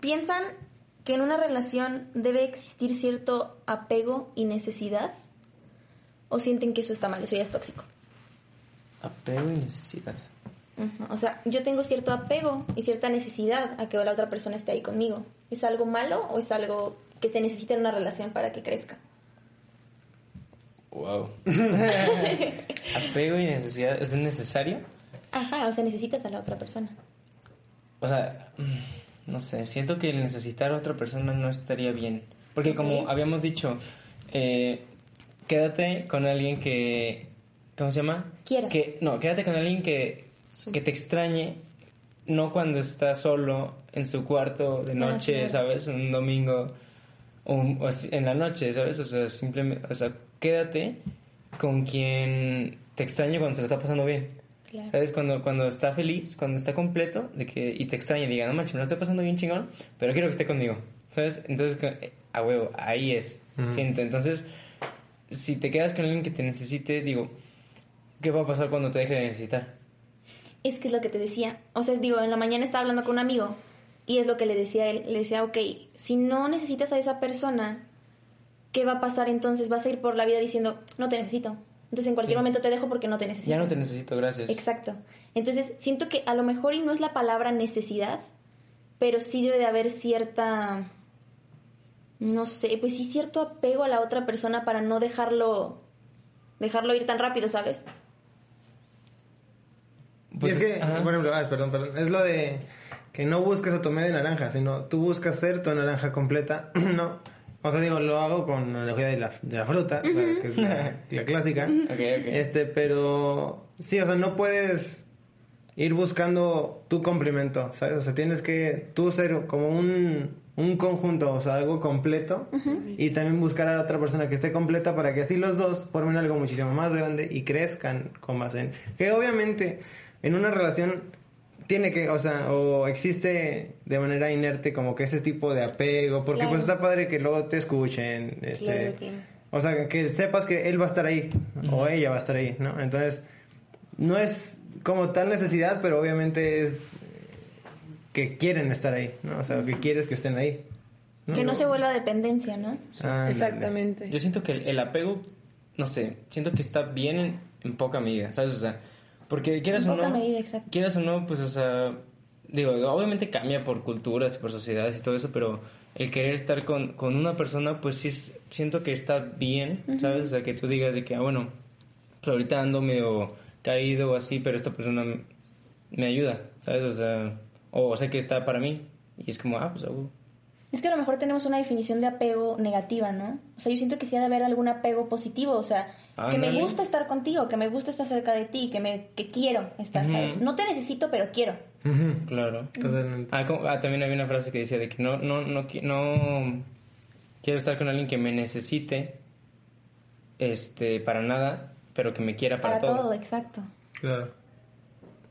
piensan que en una relación debe existir cierto apego y necesidad o sienten que eso está mal, eso ya es tóxico. Apego y necesidad. Ujú, O sea, yo tengo cierto apego y cierta necesidad a que la otra persona esté ahí conmigo. ¿Es algo malo o es algo que se necesita en una relación para que crezca? Wow. <laughs> Apego y necesidad. ¿Es necesario? Ajá, o sea, necesitas a la otra persona. O sea, mm, no sé, siento que el necesitar a otra persona no estaría bien. Porque como habíamos dicho, eh, quédate con alguien que... ¿Cómo se llama? Quieras. Que, no, quédate con alguien que, que te extrañe, no cuando está solo en su cuarto de noche, claro. ¿sabes? Un domingo o, o en la noche, ¿sabes? O sea, simplemente, o sea, quédate con quien te extrañe cuando se lo está pasando bien. Claro. ¿Sabes? Cuando, cuando está feliz, cuando está completo, de que, y te extraña y diga, no manches, me lo estoy pasando bien chingón, pero quiero que esté conmigo. ¿Sabes? Entonces, eh, a huevo, ahí es. Siento. Entonces, si te quedas con alguien que te necesite, digo, ¿qué va a pasar cuando te deje de necesitar? Es que es lo que te decía. O sea, digo, en la mañana estaba hablando con un amigo y es lo que le decía a él. Le decía, ok, si no necesitas a esa persona, ¿qué va a pasar entonces? Vas a ir por la vida diciendo, no te necesito. Entonces en cualquier Sí. momento te dejo porque no te necesito. Ya no te necesito, gracias. Exacto. Entonces siento que a lo mejor y no es la palabra necesidad, pero sí debe de haber cierta, no sé, pues sí cierto apego a la otra persona para no dejarlo, dejarlo ir tan rápido, ¿sabes? y es que, ajá. por ejemplo, ay, perdón, perdón, es lo de que no busques a tu media naranja, sino tú buscas ser tu naranja completa, <clears throat> no. O sea, digo, lo hago con la analogía de la, de la fruta, o sea, que es la, <laughs> la clásica. Ok, ok. Este, pero sí, o sea, no puedes ir buscando tu complemento, ¿sabes? O sea, tienes que tú ser como un, un conjunto, o sea, algo completo, y también buscar a la otra persona que esté completa para que así los dos formen algo muchísimo más grande y crezcan con base en... Que obviamente en una relación tiene que, o sea, o existe de manera inerte como que ese tipo de apego, porque Claro. pues está padre que luego te escuchen, este... Claro, claro. O sea, que sepas que él va a estar ahí o ella va a estar ahí, ¿no? Entonces, no es como tal necesidad, pero obviamente es que quieren estar ahí, ¿no? O sea, que quieres que estén ahí. Que no se vuelva dependencia, ¿no? Exactamente. Yo siento que el, el apego, no sé, siento que está bien en, en poca medida, ¿sabes? O sea, porque quieras o no, medida, quieras o no, pues, o sea, digo, obviamente cambia por culturas y por sociedades y todo eso, pero el querer estar con, con una persona, pues sí, siento que está bien, ¿sabes? O sea, que tú digas de que, ah, bueno, pues ahorita ando medio caído o así, pero esta persona me, ayuda, ¿sabes? O sea, o sé que está para mí y es como, ah, pues, uh, Es que a lo mejor tenemos una definición de apego negativa, ¿no? O sea, yo siento que sí ha de haber algún apego positivo, o sea, que me gusta estar contigo, que me gusta estar cerca de ti, que me que quiero estar, ¿sabes? No te necesito, pero quiero. Claro. Totalmente. Ah, como- ah, también había una frase que decía de que no, no, no, no quiero estar con alguien que me necesite, este, para nada, pero que me quiera para, Para todo, exacto. Claro.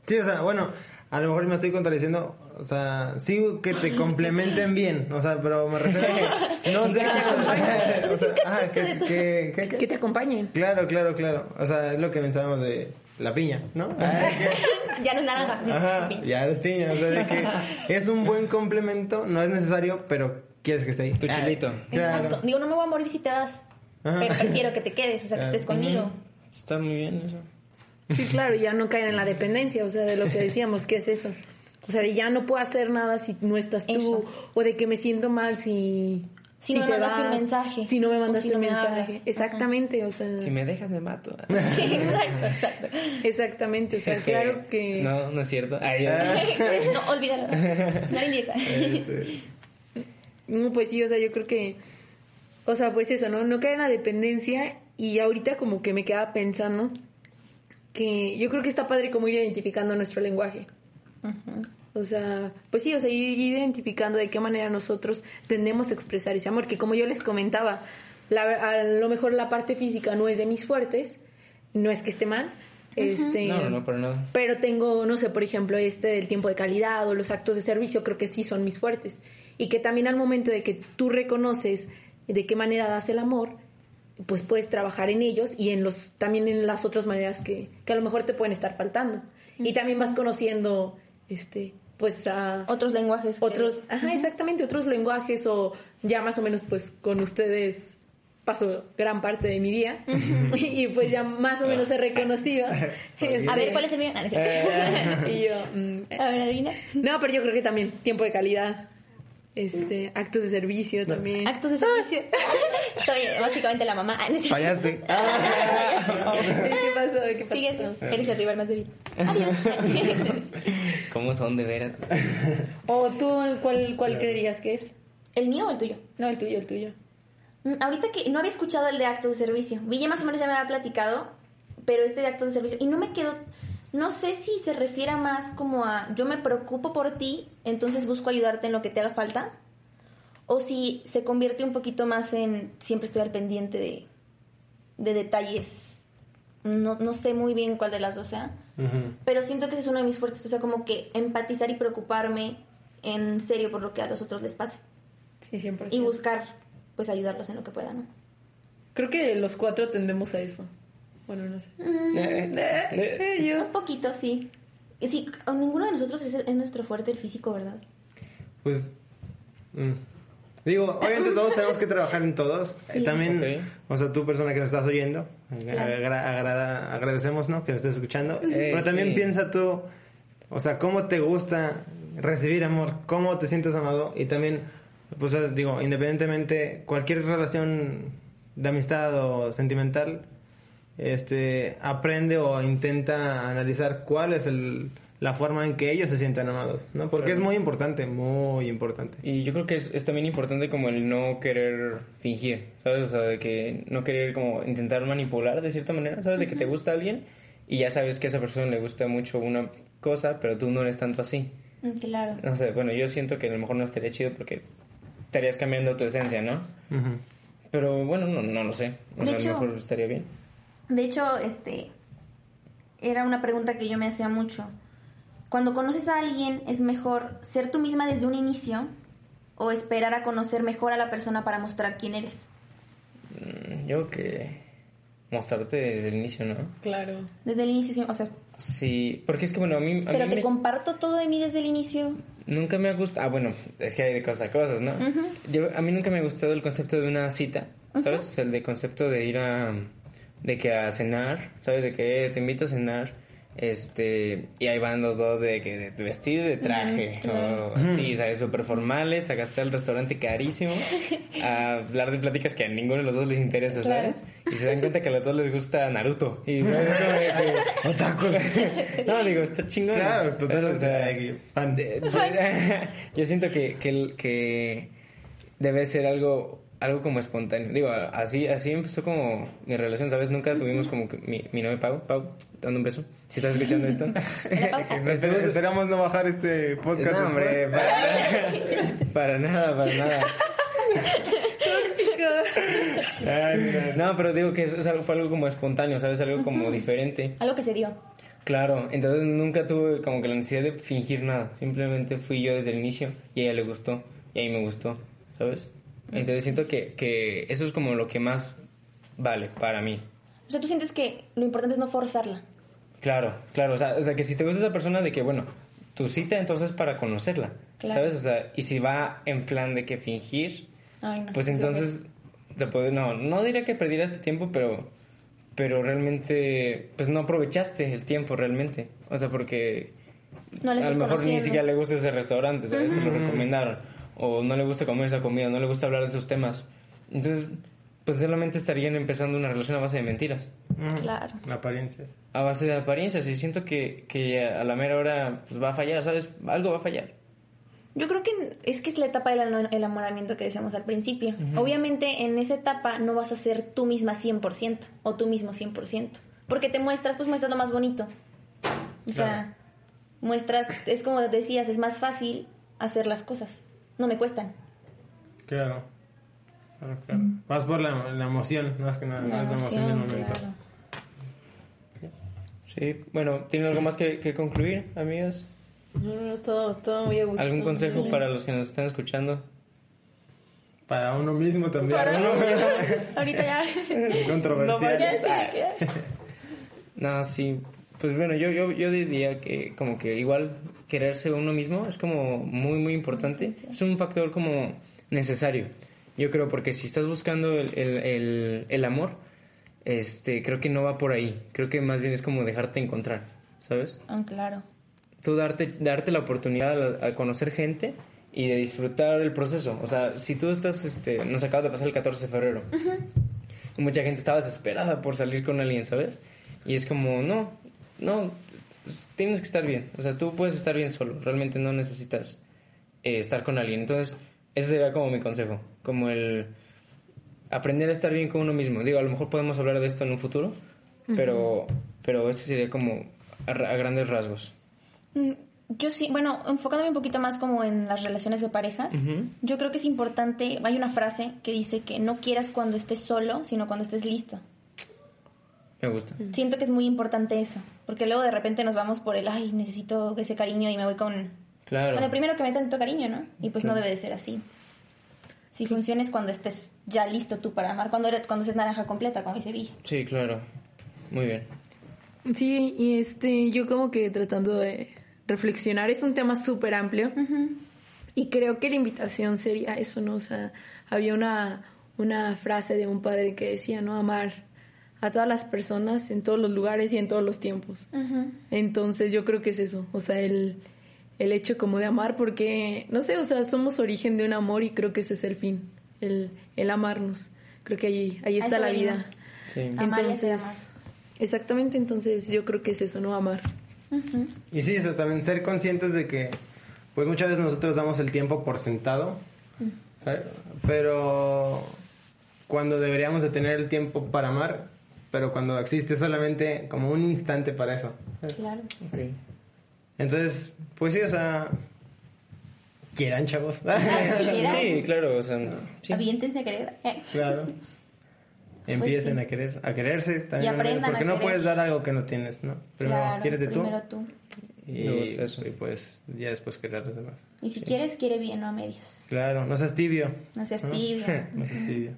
Sí, o sea, bueno, a lo mejor me estoy contradiciendo. O sea, sí que te complementen bien. O sea, pero me refiero a que no <laughs> sea. <laughs> o sea, ajá, que, que, que- que- Que te acompañen. Claro, claro, claro. O sea, es lo que mencionábamos de la piña, ¿no? Ah, <laughs> que- Ya no es naranja. Ajá, ya eres piña. O sea, de que es un buen complemento, no es necesario, pero quieres que esté ahí. Tu chilito. Ah, claro. Exacto. Digo, no me voy a morir si te das. Ajá. Pero prefiero que te quedes, o sea, que Claro. estés conmigo. Está muy bien eso. Sí, claro, ya no caen en la dependencia, o sea, de lo que decíamos, ¿qué es eso? O sea, de ya no puedo hacer nada si no estás tú, Eso. o de que me siento mal si... Si no me te mandaste un vas, mensaje. Si no me mandaste si no un me mensaje. hablas. Exactamente, o sea... Si me dejas, me mato. exacto, <laughs> exacto. Exactamente, o sea, Este, claro que... No, no es cierto. Ay, <laughs> no, olvídalo. No era indirecta. Este, No, pues sí, o sea, yo creo que, o sea, pues eso, ¿no? No cae en la dependencia y ahorita como que me quedaba pensando que yo creo que está padre como ir identificando nuestro lenguaje. O sea, pues sí, o sea, ir identificando de qué manera nosotros tendemos a expresar ese amor, que como yo les comentaba, la- a lo mejor la parte física no es de mis fuertes, no es que esté mal, este, No, no, no, para nada. pero tengo, no sé, por ejemplo, este del tiempo de calidad o los actos de servicio, creo que sí son mis fuertes. Y que también al momento de que tú reconoces de qué manera das el amor, pues puedes trabajar en ellos y en los también en las otras maneras que, que a lo mejor te pueden estar faltando. Y también vas conociendo, este, pues a Otros lenguajes. que- otros, ajá, exactamente, otros lenguajes o ya más o menos pues con ustedes paso gran parte de mi día <laughs> y pues ya más o menos he reconocido. <laughs> este, A ver, ¿cuál es el mío? Ah, no <laughs> y yo, mm, A ver, adivina. no, pero yo creo que también tiempo de calidad, este, actos de servicio también. Actos de servicio. <laughs> Soy básicamente la mamá. Ah. Fallaste. <laughs> <laughs> ¿Qué pasó? ¿Qué pasó? Sigue, eres el rival más débil. Adiós. ¿Cómo son de veras? ¿O tú cuál, cuál creerías que es? ¿El mío o el tuyo? No, el tuyo, el tuyo. Mm, Ahorita que no había escuchado el de actos de servicio. Villa más o menos ya me había platicado, pero este de actos de servicio. Y no me quedó. No sé si se refiere más como a yo me preocupo por ti, entonces busco ayudarte en lo que te haga falta. O si se convierte un poquito más en siempre estoy al pendiente de, de detalles. No, no sé muy bien cuál de las dos sea. Pero siento que ese es uno de mis fuertes. O sea, como que empatizar y preocuparme en serio por lo que a los otros les pase. Sí, 100%. Y buscar, pues, ayudarlos en lo que pueda, ¿no? Creo que los cuatro tendemos a eso. Bueno, no sé. Mm. Eh, yo. Un poquito, sí. Y Sí, a ninguno de nosotros es, es nuestro fuerte el físico, ¿verdad? Pues. mm. Digo, obviamente todos tenemos que trabajar en todos. Sí. Eh, también, Ok. o sea, tú persona que nos estás oyendo, agra- agrada- agradecemos, ¿no? Que nos estés escuchando. Pero también sí. piensa tú, o sea, cómo te gusta recibir amor, cómo te sientes amado y también, pues eh, digo, independientemente, cualquier relación de amistad o sentimental, este, aprende o intenta analizar cuál es el, la forma en que ellos se sientan amados, ¿no? Porque es muy importante, muy importante. Y yo creo que es, es también importante como el no querer fingir, ¿sabes? O sea, de que no querer como intentar manipular de cierta manera, ¿sabes? De que te gusta alguien y ya sabes que a esa persona le gusta mucho una cosa, pero tú no eres tanto así. Mm, Claro. No sé, bueno, yo siento que a lo mejor no estaría chido porque estarías cambiando tu esencia, ¿no? Pero bueno, no, no lo sé. O De sea, hecho- a lo mejor estaría bien. De hecho, este. Era una pregunta que yo me hacía mucho. Cuando conoces a alguien, ¿es mejor ser tú misma desde un inicio o esperar a conocer mejor a la persona para mostrar quién eres? Mm, Yo creo que mostrarte desde el inicio, ¿no? Claro. Desde el inicio, sí, o sea, Sí, porque es que bueno, a mí, a pero mí te me- comparto todo de mí desde el inicio. Nunca me ha gustado. Ah, bueno, es que hay de cosas a cosas, ¿no? Yo, a mí nunca me ha gustado el concepto de una cita, ¿sabes? El de concepto de ir a. de que a cenar, ¿sabes? De que eh, te invito a cenar. Este, y ahí van los dos de que de vestido y de traje, o así, ¿sabes? Súper formales, a gastar el restaurante carísimo, a hablar de pláticas que a ninguno de los dos les interesa, ¿sabes? Y se dan cuenta que a los dos les gusta Naruto. Y <laughs> Otakus. no, digo, está chingón. Claro, O totalmente. sea, Fan. de- <laughs> yo siento que, que debe ser algo algo como espontáneo. Digo, así así empezó como mi relación, ¿sabes? Nunca tuvimos como que mi, mi novia Pau, Pau, dando un beso. Si estás escuchando esto. <laughs> Esper- esperamos no bajar este podcast. no, hombre, para, para nada, para nada. Mira. No, pero digo que es, es algo, fue algo como espontáneo, ¿sabes? Algo como diferente. Algo que se dio. Claro, entonces nunca tuve como que la necesidad de fingir nada. Simplemente fui yo desde el inicio y a ella le gustó y a mí me gustó, ¿sabes? Entonces siento que, que eso es como lo que más vale para mí. O sea, tú sientes que lo importante es no forzarla. Claro, claro, o sea, o sea, que si te gusta esa persona de que, bueno, tu cita entonces para conocerla, Claro. ¿sabes? O sea, y si va en plan de que fingir, Ay, no. pues entonces se puede, no, no diría que perdieras tu tiempo, pero, pero realmente, pues no aprovechaste el tiempo realmente, o sea, porque No a lo mejor ni siquiera le gusta ese restaurante, ¿sabes? Se lo recomendaron, o no le gusta comer esa comida, no le gusta hablar de esos temas, entonces, pues solamente estarían empezando una relación a base de mentiras. Ujú. Claro. La apariencia. A base de apariencias, y siento que, que a la mera hora pues, va a fallar, ¿sabes? Algo va a fallar. Yo creo que es que es la etapa del enamoramiento que decíamos al principio. Obviamente en esa etapa no vas a ser tú misma 100% o tú mismo 100%. Porque te muestras, pues muestras lo más bonito. O sea, Claro. muestras, es como decías, es más fácil hacer las cosas. No me cuestan. Claro. Claro, claro. Vas por la, la emoción, más que nada. La más la emoción del emoción, momento. claro. Sí, bueno, ¿tienen algo más que, que concluir, amigas? No, no, todo, todo muy a gusto. ¿Algún consejo Sí. para los que nos están escuchando? Para uno mismo también. Para- ¿no? <laughs> Ahorita ya. Controversial. ya sí, ya. <laughs> No, sí. Pues bueno, yo, yo, yo diría que como que igual quererse uno mismo es como muy, muy importante. Es un factor como necesario. Yo creo porque si estás buscando el, el, el, el amor, este, creo que no va por ahí. Creo que más bien es como dejarte encontrar, ¿sabes? Ah, claro. tú darte, darte la oportunidad a, a conocer gente y de disfrutar el proceso. O sea, si tú estás, este, nos acaba de pasar el 14 de febrero. Y mucha gente estaba desesperada por salir con alguien, ¿sabes? Y es como, no, no, es- tienes que estar bien. O sea, tú puedes estar bien solo. Realmente no necesitas eh, estar con alguien. Entonces, ese sería como mi consejo. Como el aprender a estar bien con uno mismo. Digo, a lo mejor podemos hablar de esto en un futuro, pero, pero ese sería como a, a grandes rasgos. Mm, Yo sí, bueno, enfocándome un poquito más como en las relaciones de parejas, yo creo que es importante, hay una frase que dice que no quieras cuando estés solo, sino cuando estés listo. Me gusta. Siento que es muy importante eso, porque luego de repente nos vamos por el, ay, necesito ese cariño y me voy con, Claro. el primero que me tanto cariño, ¿no? Y pues no debe de ser así. Si funciona es cuando estés ya listo tú para amar, cuando eres, cuando seas naranja completa, como dice Villa. Sí, claro. Muy bien. Sí, y este, yo como que tratando de reflexionar, es un tema súper amplio. Y creo que la invitación sería eso, ¿no? O sea, había una, una frase de un padre que decía, ¿no? Amar a todas las personas en todos los lugares y en todos los tiempos. Entonces yo creo que es eso, o sea, el, el hecho como de amar, porque, no sé, o sea, somos origen de un amor y creo que ese es el fin, el, el amarnos. Creo que ahí, ahí A está la vida. Sí. Amar y hacer Entonces, exactamente, entonces yo creo que es eso, ¿no? Amar. Y sí, eso también, ser conscientes de que, pues muchas veces nosotros damos el tiempo por sentado, ¿sabes? pero cuando deberíamos de tener el tiempo para amar, pero cuando existe solamente como un instante para eso. Claro. Ok. Entonces, pues sí, o sea, quieran chavos. Quieran. Sí, claro, o sea, sí. Aviéntense a querer. Claro. Empiecen sí. a querer, a quererse también. Y aprendan porque a no querer. puedes dar algo que no tienes, ¿no? Primero, Claro, quiérete tú. primero tú. Y, gusta eso. y pues ya después querer a los demás. Y si quieres, quiere bien, no a medias. Claro, no seas tibio. No seas tibio. <laughs> no seas tibio.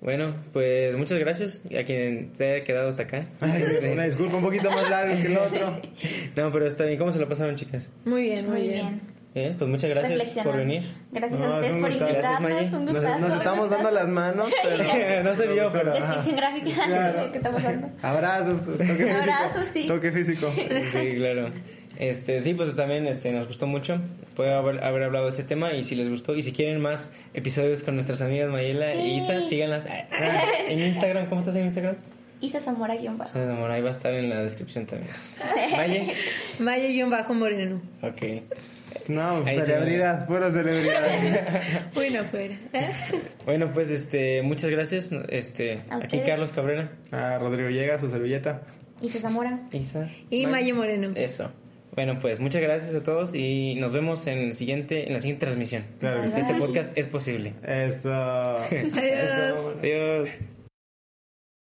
Bueno, pues muchas gracias a quien se haya quedado hasta acá. <laughs> Ay, una disculpa un poquito más largo que el otro. <laughs> No, pero está bien. ¿Cómo se la pasaron, chicas? Muy bien, muy, Muy bien. bien. Bien, pues muchas gracias por venir. Gracias No, a ustedes por. Gracias, invitarnos. Un Nos, gustazo. nos estamos gustazo. dando las manos, <laughs> pero... No se vio, pero-. Descripción gráfica Claro. ¿Qué está pasando? Abrazos, toque físico. Abrazos, sí. Toque físico. Sí, claro. Este, sí, pues también este, nos gustó mucho. Puede haber, haber hablado de ese tema y si les gustó y si quieren más episodios con nuestras amigas Mayela Sí. e Isa, síganlas. En Instagram, ¿cómo estás en Instagram? Isa Zamora guion bajo. Amor, ahí va a estar en la descripción también. <laughs> Maye. Maya-Moreno. Ok. No, Ahí se celebridad, pura celebridad. <laughs> Bueno, fuera. <laughs> Bueno, pues este, muchas gracias. Este, A aquí. Carlos Cabrera. Ah, Rodrigo llega, su servilleta. Isa Zamora. Isa. Y Maya Moreno. Eso. Bueno, pues muchas gracias a todos y nos vemos en el siguiente en la siguiente transmisión. Claro este podcast es posible. Eso. <laughs> Adiós. Adiós.